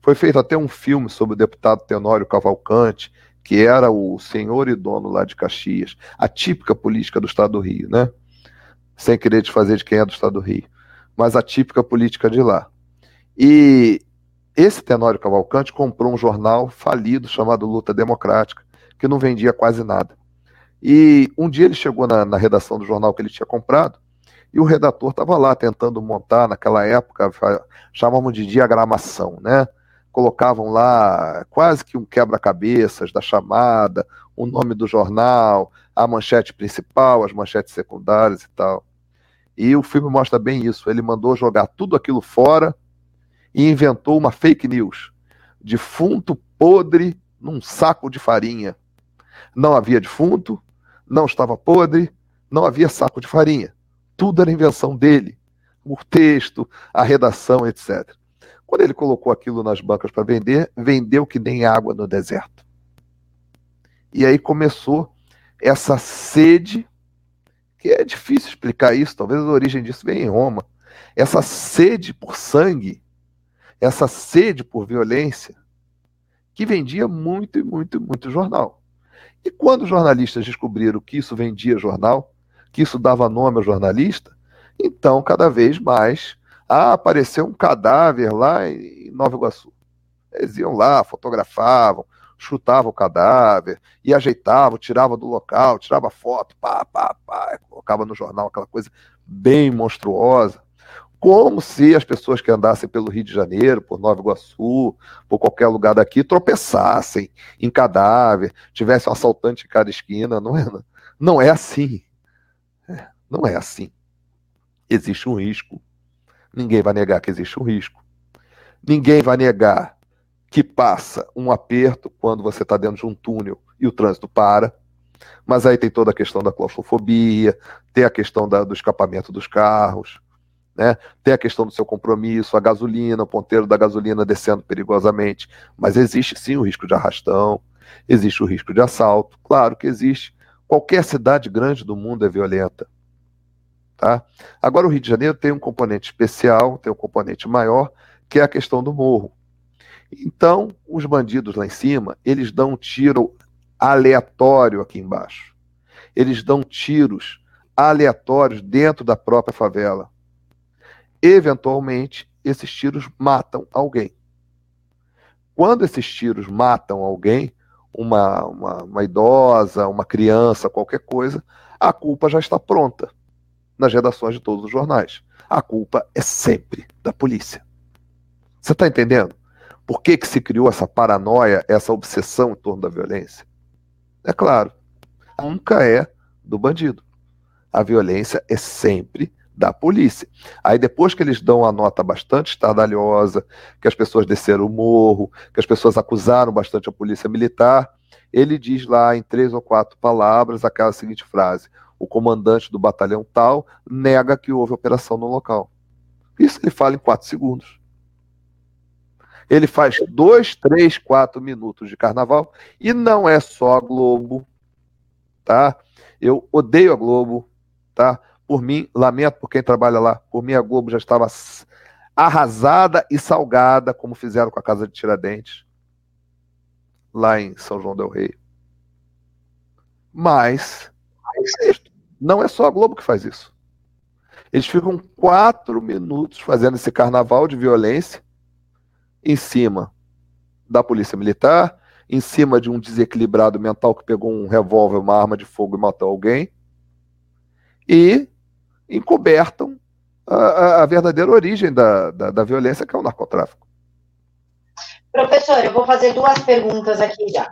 Foi feito até um filme sobre o deputado Tenório Cavalcante, que era o senhor e dono lá de Caxias, a típica política do Estado do Rio, né? Sem querer desfazer de quem é do Estado do Rio mas a típica política de lá. E esse Tenório Cavalcante comprou um jornal falido chamado Luta Democrática, que não vendia quase nada. E um dia ele chegou na, na redação do jornal que ele tinha comprado, e o redator estava lá tentando montar, naquela época, chamavam de diagramação, né? Colocavam lá quase que um quebra-cabeças da chamada, o nome do jornal, a manchete principal, as manchetes secundárias e tal. E o filme mostra bem isso. Ele mandou jogar tudo aquilo fora e inventou uma fake news. Defunto podre num saco de farinha. Não havia defunto, não estava podre, não havia saco de farinha. Tudo era invenção dele. O texto, a redação, etc. Quando ele colocou aquilo nas bancas para vender, vendeu que nem água no deserto. E aí começou essa sede, que é difícil explicar isso, talvez a origem disso venha em Roma. Essa sede por sangue, essa sede por violência, que vendia muito e muito, muito jornal. E quando os jornalistas descobriram que isso vendia jornal, que isso dava nome ao jornalista, então cada vez mais ah, apareceu um cadáver lá em Nova Iguaçu. Eles iam lá, fotografavam, chutavam o cadáver e ajeitavam, tiravam do local, tirava foto, pá, pá, pá, colocava no jornal aquela coisa bem monstruosa como se as pessoas que andassem pelo Rio de Janeiro, por Nova Iguaçu, por qualquer lugar daqui, tropeçassem em cadáver, tivesse um assaltante em cada esquina. Não é, não é assim. Não é assim. Existe um risco. Ninguém vai negar que existe um risco. Ninguém vai negar que passa um aperto quando você está dentro de um túnel e o trânsito para. Mas aí tem toda a questão da claustrofobia, tem a questão da, do escapamento dos carros né? Tem a questão do seu compromisso, a gasolina, o ponteiro da gasolina descendo perigosamente. Mas existe sim o risco de arrastão, existe o risco de assalto. Claro que existe. Qualquer cidade grande do mundo é violenta. Tá? Agora, o Rio de Janeiro tem um componente especial, tem um componente maior, que é a questão do morro. Então, os bandidos lá em cima, eles dão um tiro aleatório aqui embaixo. Eles dão tiros aleatórios dentro da própria favela eventualmente esses tiros matam alguém. Quando esses tiros matam alguém, uma, uma, uma, idosa, uma criança, qualquer coisa, a culpa já está pronta nas redações de todos os jornais. A culpa é sempre da polícia. Você está entendendo? Por que, que se criou essa paranoia, essa obsessão em torno da violência? É claro, nunca é do bandido. A violência é sempre da polícia. Aí depois que eles dão a nota bastante estardalhosa, que as pessoas desceram o morro, que as pessoas acusaram bastante a polícia militar, ele diz lá em três ou quatro palavras aquela seguinte frase: o comandante do batalhão tal nega que houve operação no local. Isso ele fala em quatro segundos. Ele faz dois, três, quatro minutos de carnaval e não é só a Globo, tá? Eu odeio a Globo, tá? Por mim, lamento por quem trabalha lá. Por mim, a Globo já estava arrasada e salgada, como fizeram com a Casa de Tiradentes, lá em São João del Rei. Mas não é só a Globo que faz isso. Eles ficam quatro minutos fazendo esse carnaval de violência em cima da polícia militar, em cima de um desequilibrado mental que pegou um revólver, uma arma de fogo e matou alguém, e encobertam a, a verdadeira origem da, da, da, violência, que é o narcotráfico. Professor, eu vou fazer duas perguntas aqui já.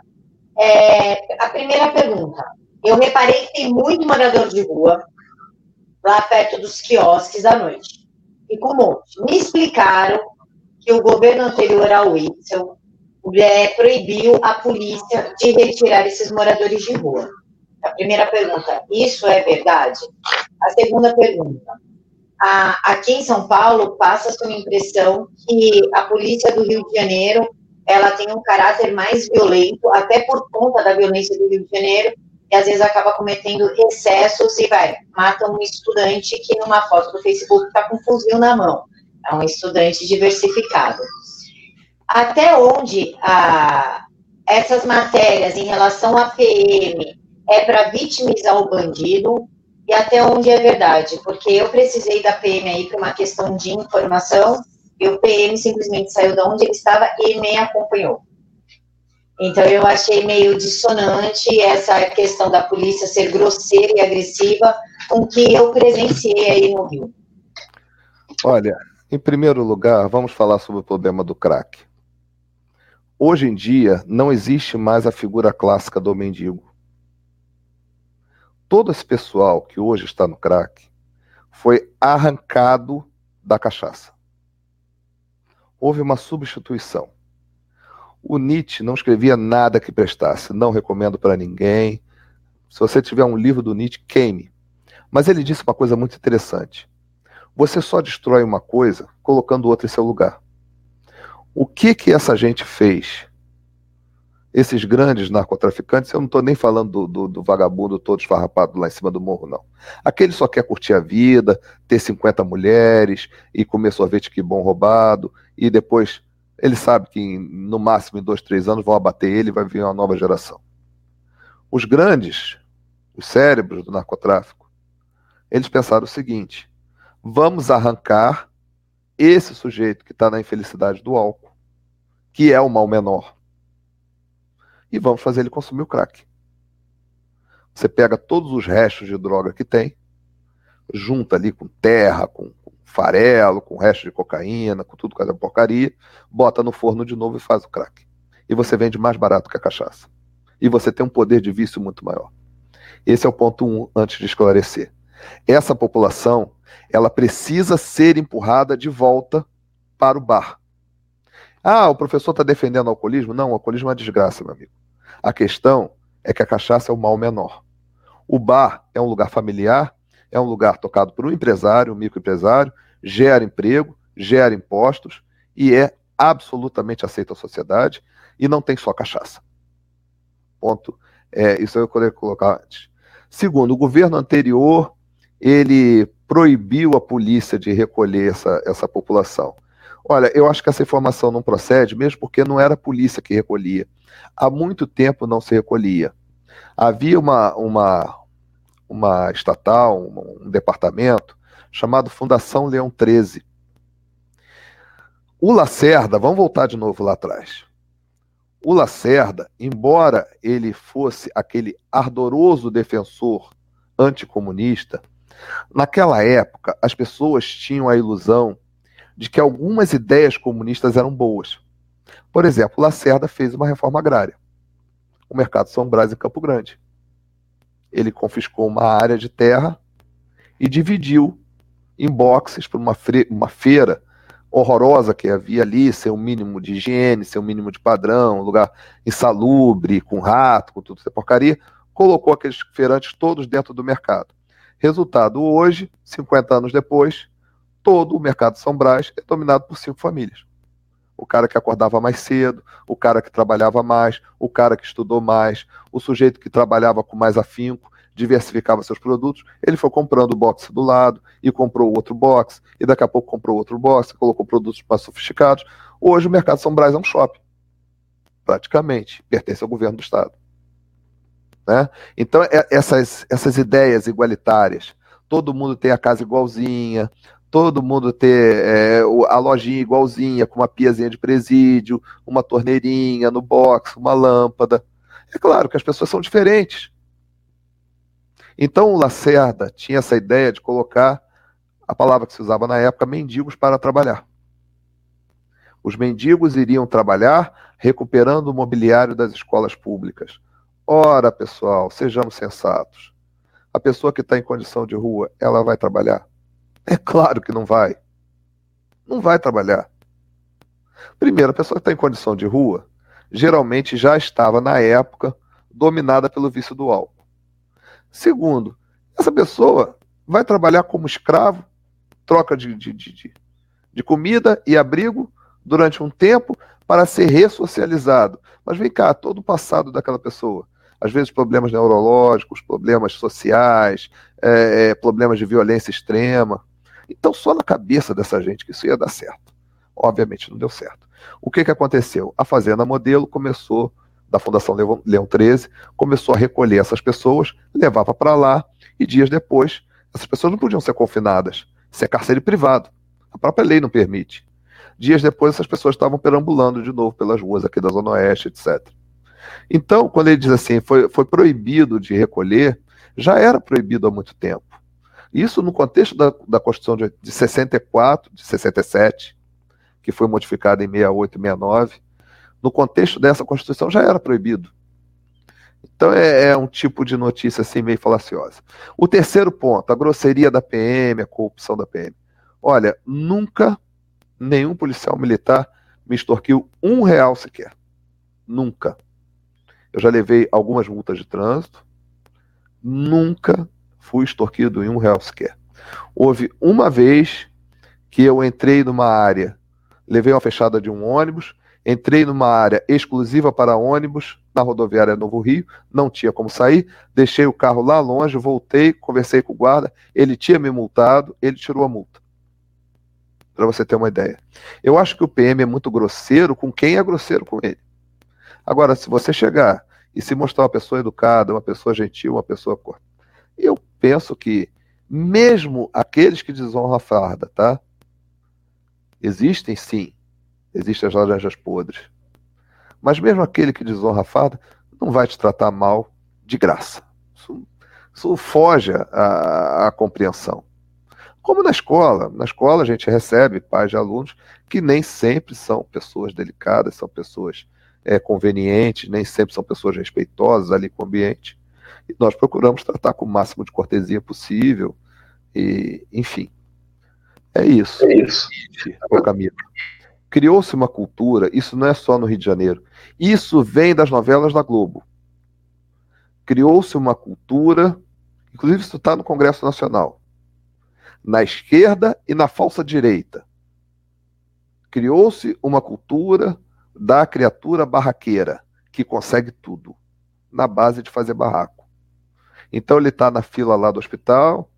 É, a primeira pergunta. Eu reparei que tem muito morador de rua lá perto dos quiosques à noite. E com monte. Me explicaram que o governo anterior ao Whitson é, proibiu a polícia de retirar esses moradores de rua. A primeira pergunta, isso é verdade? A segunda pergunta, a, aqui em São Paulo passa-se uma impressão que a polícia do Rio de Janeiro ela tem um caráter mais violento, até por conta da violência do Rio de Janeiro, e às vezes acaba cometendo excessos e vai, mata um estudante que numa foto do Facebook está com um fuzil na mão. É um estudante diversificado. Até onde a, essas matérias em relação à PM é para vitimizar o bandido e até onde é verdade, porque eu precisei da PM aí para uma questão de informação e o PM simplesmente saiu de onde ele estava e me acompanhou. Então eu achei meio dissonante essa questão da polícia ser grosseira e agressiva com que eu presenciei aí no Rio. Olha, em primeiro lugar, vamos falar sobre o problema do crack. Hoje em dia, não existe mais a figura clássica do mendigo todo esse pessoal que hoje está no crack foi arrancado da cachaça. Houve uma substituição. O Nietzsche não escrevia nada que prestasse, não recomendo para ninguém. Se você tiver um livro do Nietzsche, queime. Mas ele disse uma coisa muito interessante. Você só destrói uma coisa colocando outra em seu lugar. O que que essa gente fez esses grandes narcotraficantes, eu não estou nem falando do, do, do, vagabundo todo esfarrapado lá em cima do morro, não. Aquele só quer curtir a vida, ter 50 mulheres e comer sorvete que bom roubado, e depois ele sabe que no máximo em dois, três anos vão abater ele e vai vir uma nova geração. Os grandes, os cérebros do narcotráfico, eles pensaram o seguinte: vamos arrancar esse sujeito que está na infelicidade do álcool, que é o mal menor e vamos fazer ele consumir o crack. Você pega todos os restos de droga que tem, junta ali com terra, com farelo, com resto de cocaína, com tudo que é porcaria, bota no forno de novo e faz o crack. E você vende mais barato que a cachaça. E você tem um poder de vício muito maior. Esse é o ponto um, antes de esclarecer. Essa população, ela precisa ser empurrada de volta para o bar. Ah, o professor está defendendo o alcoolismo? Não, o alcoolismo é uma desgraça, meu amigo. A questão é que a cachaça é o mal menor. O bar é um lugar familiar, é um lugar tocado por um empresário, um microempresário, gera emprego, gera impostos e é absolutamente aceito à sociedade e não tem só cachaça. Ponto. É, isso eu queria colocar antes. Segundo, o governo anterior ele proibiu a polícia de recolher essa, essa população. Olha, eu acho que essa informação não procede, mesmo porque não era a polícia que recolhia. Há muito tempo não se recolhia. Havia uma, uma, uma estatal, um, um departamento, chamado Fundação Leão 13. O Lacerda, vamos voltar de novo lá atrás. O Lacerda, embora ele fosse aquele ardoroso defensor anticomunista, naquela época as pessoas tinham a ilusão de que algumas ideias comunistas eram boas. Por exemplo, Lacerda fez uma reforma agrária. O mercado São Brás em Campo Grande. Ele confiscou uma área de terra e dividiu em boxes para uma, uma feira horrorosa que havia ali, sem um mínimo de higiene, sem um mínimo de padrão, lugar insalubre, com rato, com tudo essa porcaria, colocou aqueles feirantes todos dentro do mercado. Resultado, hoje, 50 anos depois, todo o mercado São Brás é dominado por cinco famílias. O cara que acordava mais cedo, o cara que trabalhava mais, o cara que estudou mais, o sujeito que trabalhava com mais afinco, diversificava seus produtos, ele foi comprando o box do lado e comprou outro box, e daqui a pouco comprou outro box, colocou produtos mais sofisticados. Hoje o mercado São Brás é um shopping. Praticamente. Pertence ao governo do Estado. Né? Então, é, essas, essas ideias igualitárias, todo mundo tem a casa igualzinha, todo mundo ter é, a lojinha igualzinha, com uma piazinha de presídio, uma torneirinha no box, uma lâmpada. É claro que as pessoas são diferentes. Então o Lacerda tinha essa ideia de colocar a palavra que se usava na época, mendigos para trabalhar. Os mendigos iriam trabalhar recuperando o mobiliário das escolas públicas. Ora, pessoal, sejamos sensatos. A pessoa que está em condição de rua, ela vai trabalhar? É claro que não vai. Não vai trabalhar. Primeiro, a pessoa que está em condição de rua, geralmente já estava, na época, dominada pelo vício do álcool. Segundo, essa pessoa vai trabalhar como escravo, troca de, de, de, de comida e abrigo durante um tempo para ser ressocializado. Mas vem cá, todo o passado daquela pessoa às vezes problemas neurológicos, problemas sociais, é, é problemas de violência extrema. Então, só na cabeça dessa gente que isso ia dar certo. Obviamente não deu certo. O que, que aconteceu? A Fazenda Modelo começou, da Fundação Leão 13, começou a recolher essas pessoas, levava para lá, e dias depois, essas pessoas não podiam ser confinadas. Isso é cárcere privado. A própria lei não permite. Dias depois, essas pessoas estavam perambulando de novo pelas ruas aqui da Zona Oeste, etc. Então, quando ele diz assim, foi, foi proibido de recolher, já era proibido há muito tempo. Isso no contexto da, da Constituição de, de 64, de 67, que foi modificada em 68 e 69, no contexto dessa Constituição já era proibido. Então é, é, um tipo de notícia assim meio falaciosa. O terceiro ponto, a grosseria da PM, a corrupção da PM. Olha, nunca nenhum policial militar me extorquiu um real sequer. Nunca. Eu já levei algumas multas de trânsito. Nunca fui extorquido em um sequer. Houve uma vez que eu entrei numa área, levei uma fechada de um ônibus Entrei numa área exclusiva para ônibus, na rodoviária Novo Rio, não tinha como sair, deixei o carro lá longe, voltei, conversei com o guarda, ele tinha me multado, ele tirou a multa. Para você ter uma ideia. Eu acho que o PM é muito grosseiro com quem é grosseiro com ele. Agora, se você chegar e se mostrar uma pessoa educada, uma pessoa gentil, uma pessoa eu penso que mesmo aqueles que desonram a farda, tá? Existem sim, existem as laranjas podres. Mas mesmo aquele que desonra a farda não vai te tratar mal de graça. Isso, isso foge à, compreensão. Como na escola. Na escola a gente recebe pais de alunos que nem sempre são pessoas delicadas, são pessoas é, convenientes, nem sempre são pessoas respeitosas ali com o ambiente. Nós procuramos tratar com o máximo de cortesia possível. E, enfim, é isso. É isso. O caminho. Criou-se uma cultura, isso não é só no Rio de Janeiro, isso vem das novelas da Globo. Criou-se uma cultura, inclusive isso está no Congresso Nacional, na esquerda e na falsa direita. Criou-se uma cultura da criatura barraqueira, que consegue tudo, na base de fazer barraco. Então ele está na fila lá do hospital,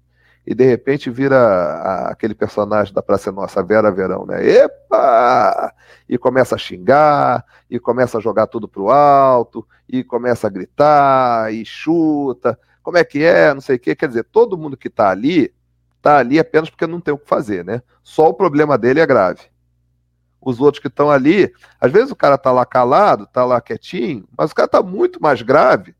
e de repente vira aquele personagem da Praça Nossa, Vera Verão, né? Epa! E começa a xingar, e começa a jogar tudo pro alto, e começa a gritar, e chuta. Como é que é? Não sei o quê. Quer dizer, todo mundo que está ali, está ali apenas porque não tem o que fazer, né? Só o problema dele é grave. Os outros que estão ali, às vezes o cara está lá calado, está lá quietinho, mas o cara está muito mais grave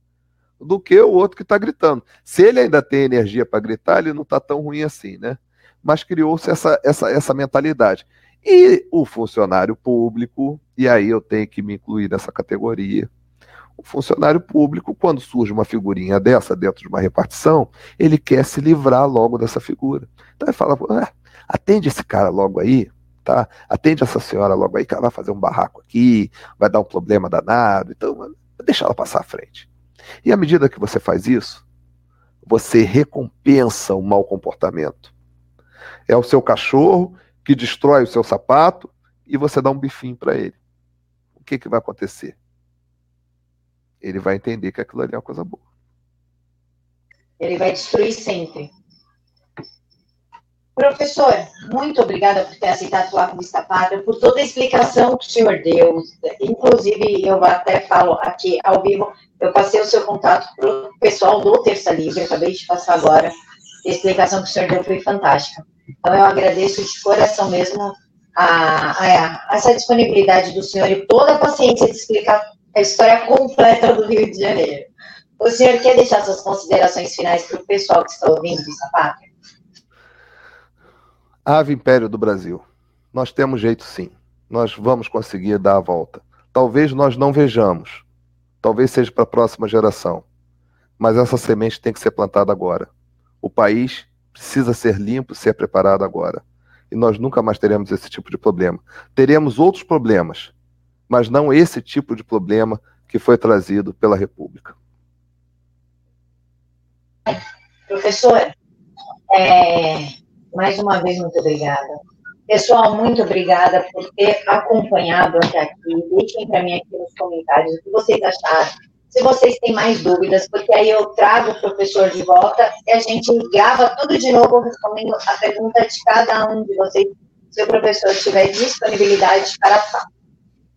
do que o outro que está gritando. Se ele ainda tem energia para gritar, ele não está tão ruim assim, né? Mas criou-se essa, essa, essa mentalidade. E o funcionário público, e aí eu tenho que me incluir nessa categoria, o funcionário público, quando surge uma figurinha dessa dentro de uma repartição, ele quer se livrar logo dessa figura. Então ele fala, ah, atende esse cara logo aí, tá? Atende essa senhora logo aí, que ela vai fazer um barraco aqui, vai dar um problema danado, então deixa ela passar à frente. E à medida que você faz isso, você recompensa o mau comportamento. É o seu cachorro que destrói o seu sapato e você dá um bifinho para ele. O que, que vai acontecer? Ele vai entender que aquilo ali é uma coisa boa. Ele vai destruir sempre. Professor, muito obrigada por ter aceitado falar com Vista Pátria, por toda a explicação que o senhor deu. Inclusive, eu até falo aqui ao vivo, eu passei o seu contato para o pessoal do Terça Livre, acabei de passar agora. A explicação que o senhor deu foi fantástica. Então, eu agradeço de coração mesmo a, a, essa disponibilidade do senhor e toda a paciência de explicar a história completa do Rio de Janeiro. O senhor quer deixar suas considerações finais para o pessoal que está ouvindo Vista Pátria? Ave Império do Brasil. Nós temos jeito sim. Nós vamos conseguir dar a volta. Talvez nós não vejamos. Talvez seja para a próxima geração. Mas essa semente tem que ser plantada agora. O país precisa ser limpo, ser preparado agora. E nós nunca mais teremos esse tipo de problema. Teremos outros problemas, mas não esse tipo de problema que foi trazido pela República. Professor, é, mais uma vez, muito obrigada. Pessoal, muito obrigada por ter acompanhado até aqui. Deixem para mim aqui nos comentários o que vocês acharam. Se vocês têm mais dúvidas, porque aí eu trago o professor de volta e a gente grava tudo de novo respondendo a pergunta de cada um de vocês, se o professor tiver disponibilidade para falar.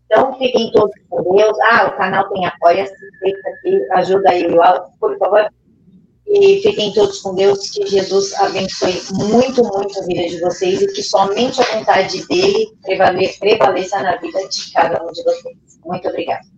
Então, fiquem todos com Deus. Ah, o canal tem apoia-se, aqui, ajuda aí, por favor. E fiquem todos com Deus, que Jesus abençoe muito, muito a vida de vocês e que somente a vontade dele prevaleça na vida de cada um de vocês. Muito obrigada.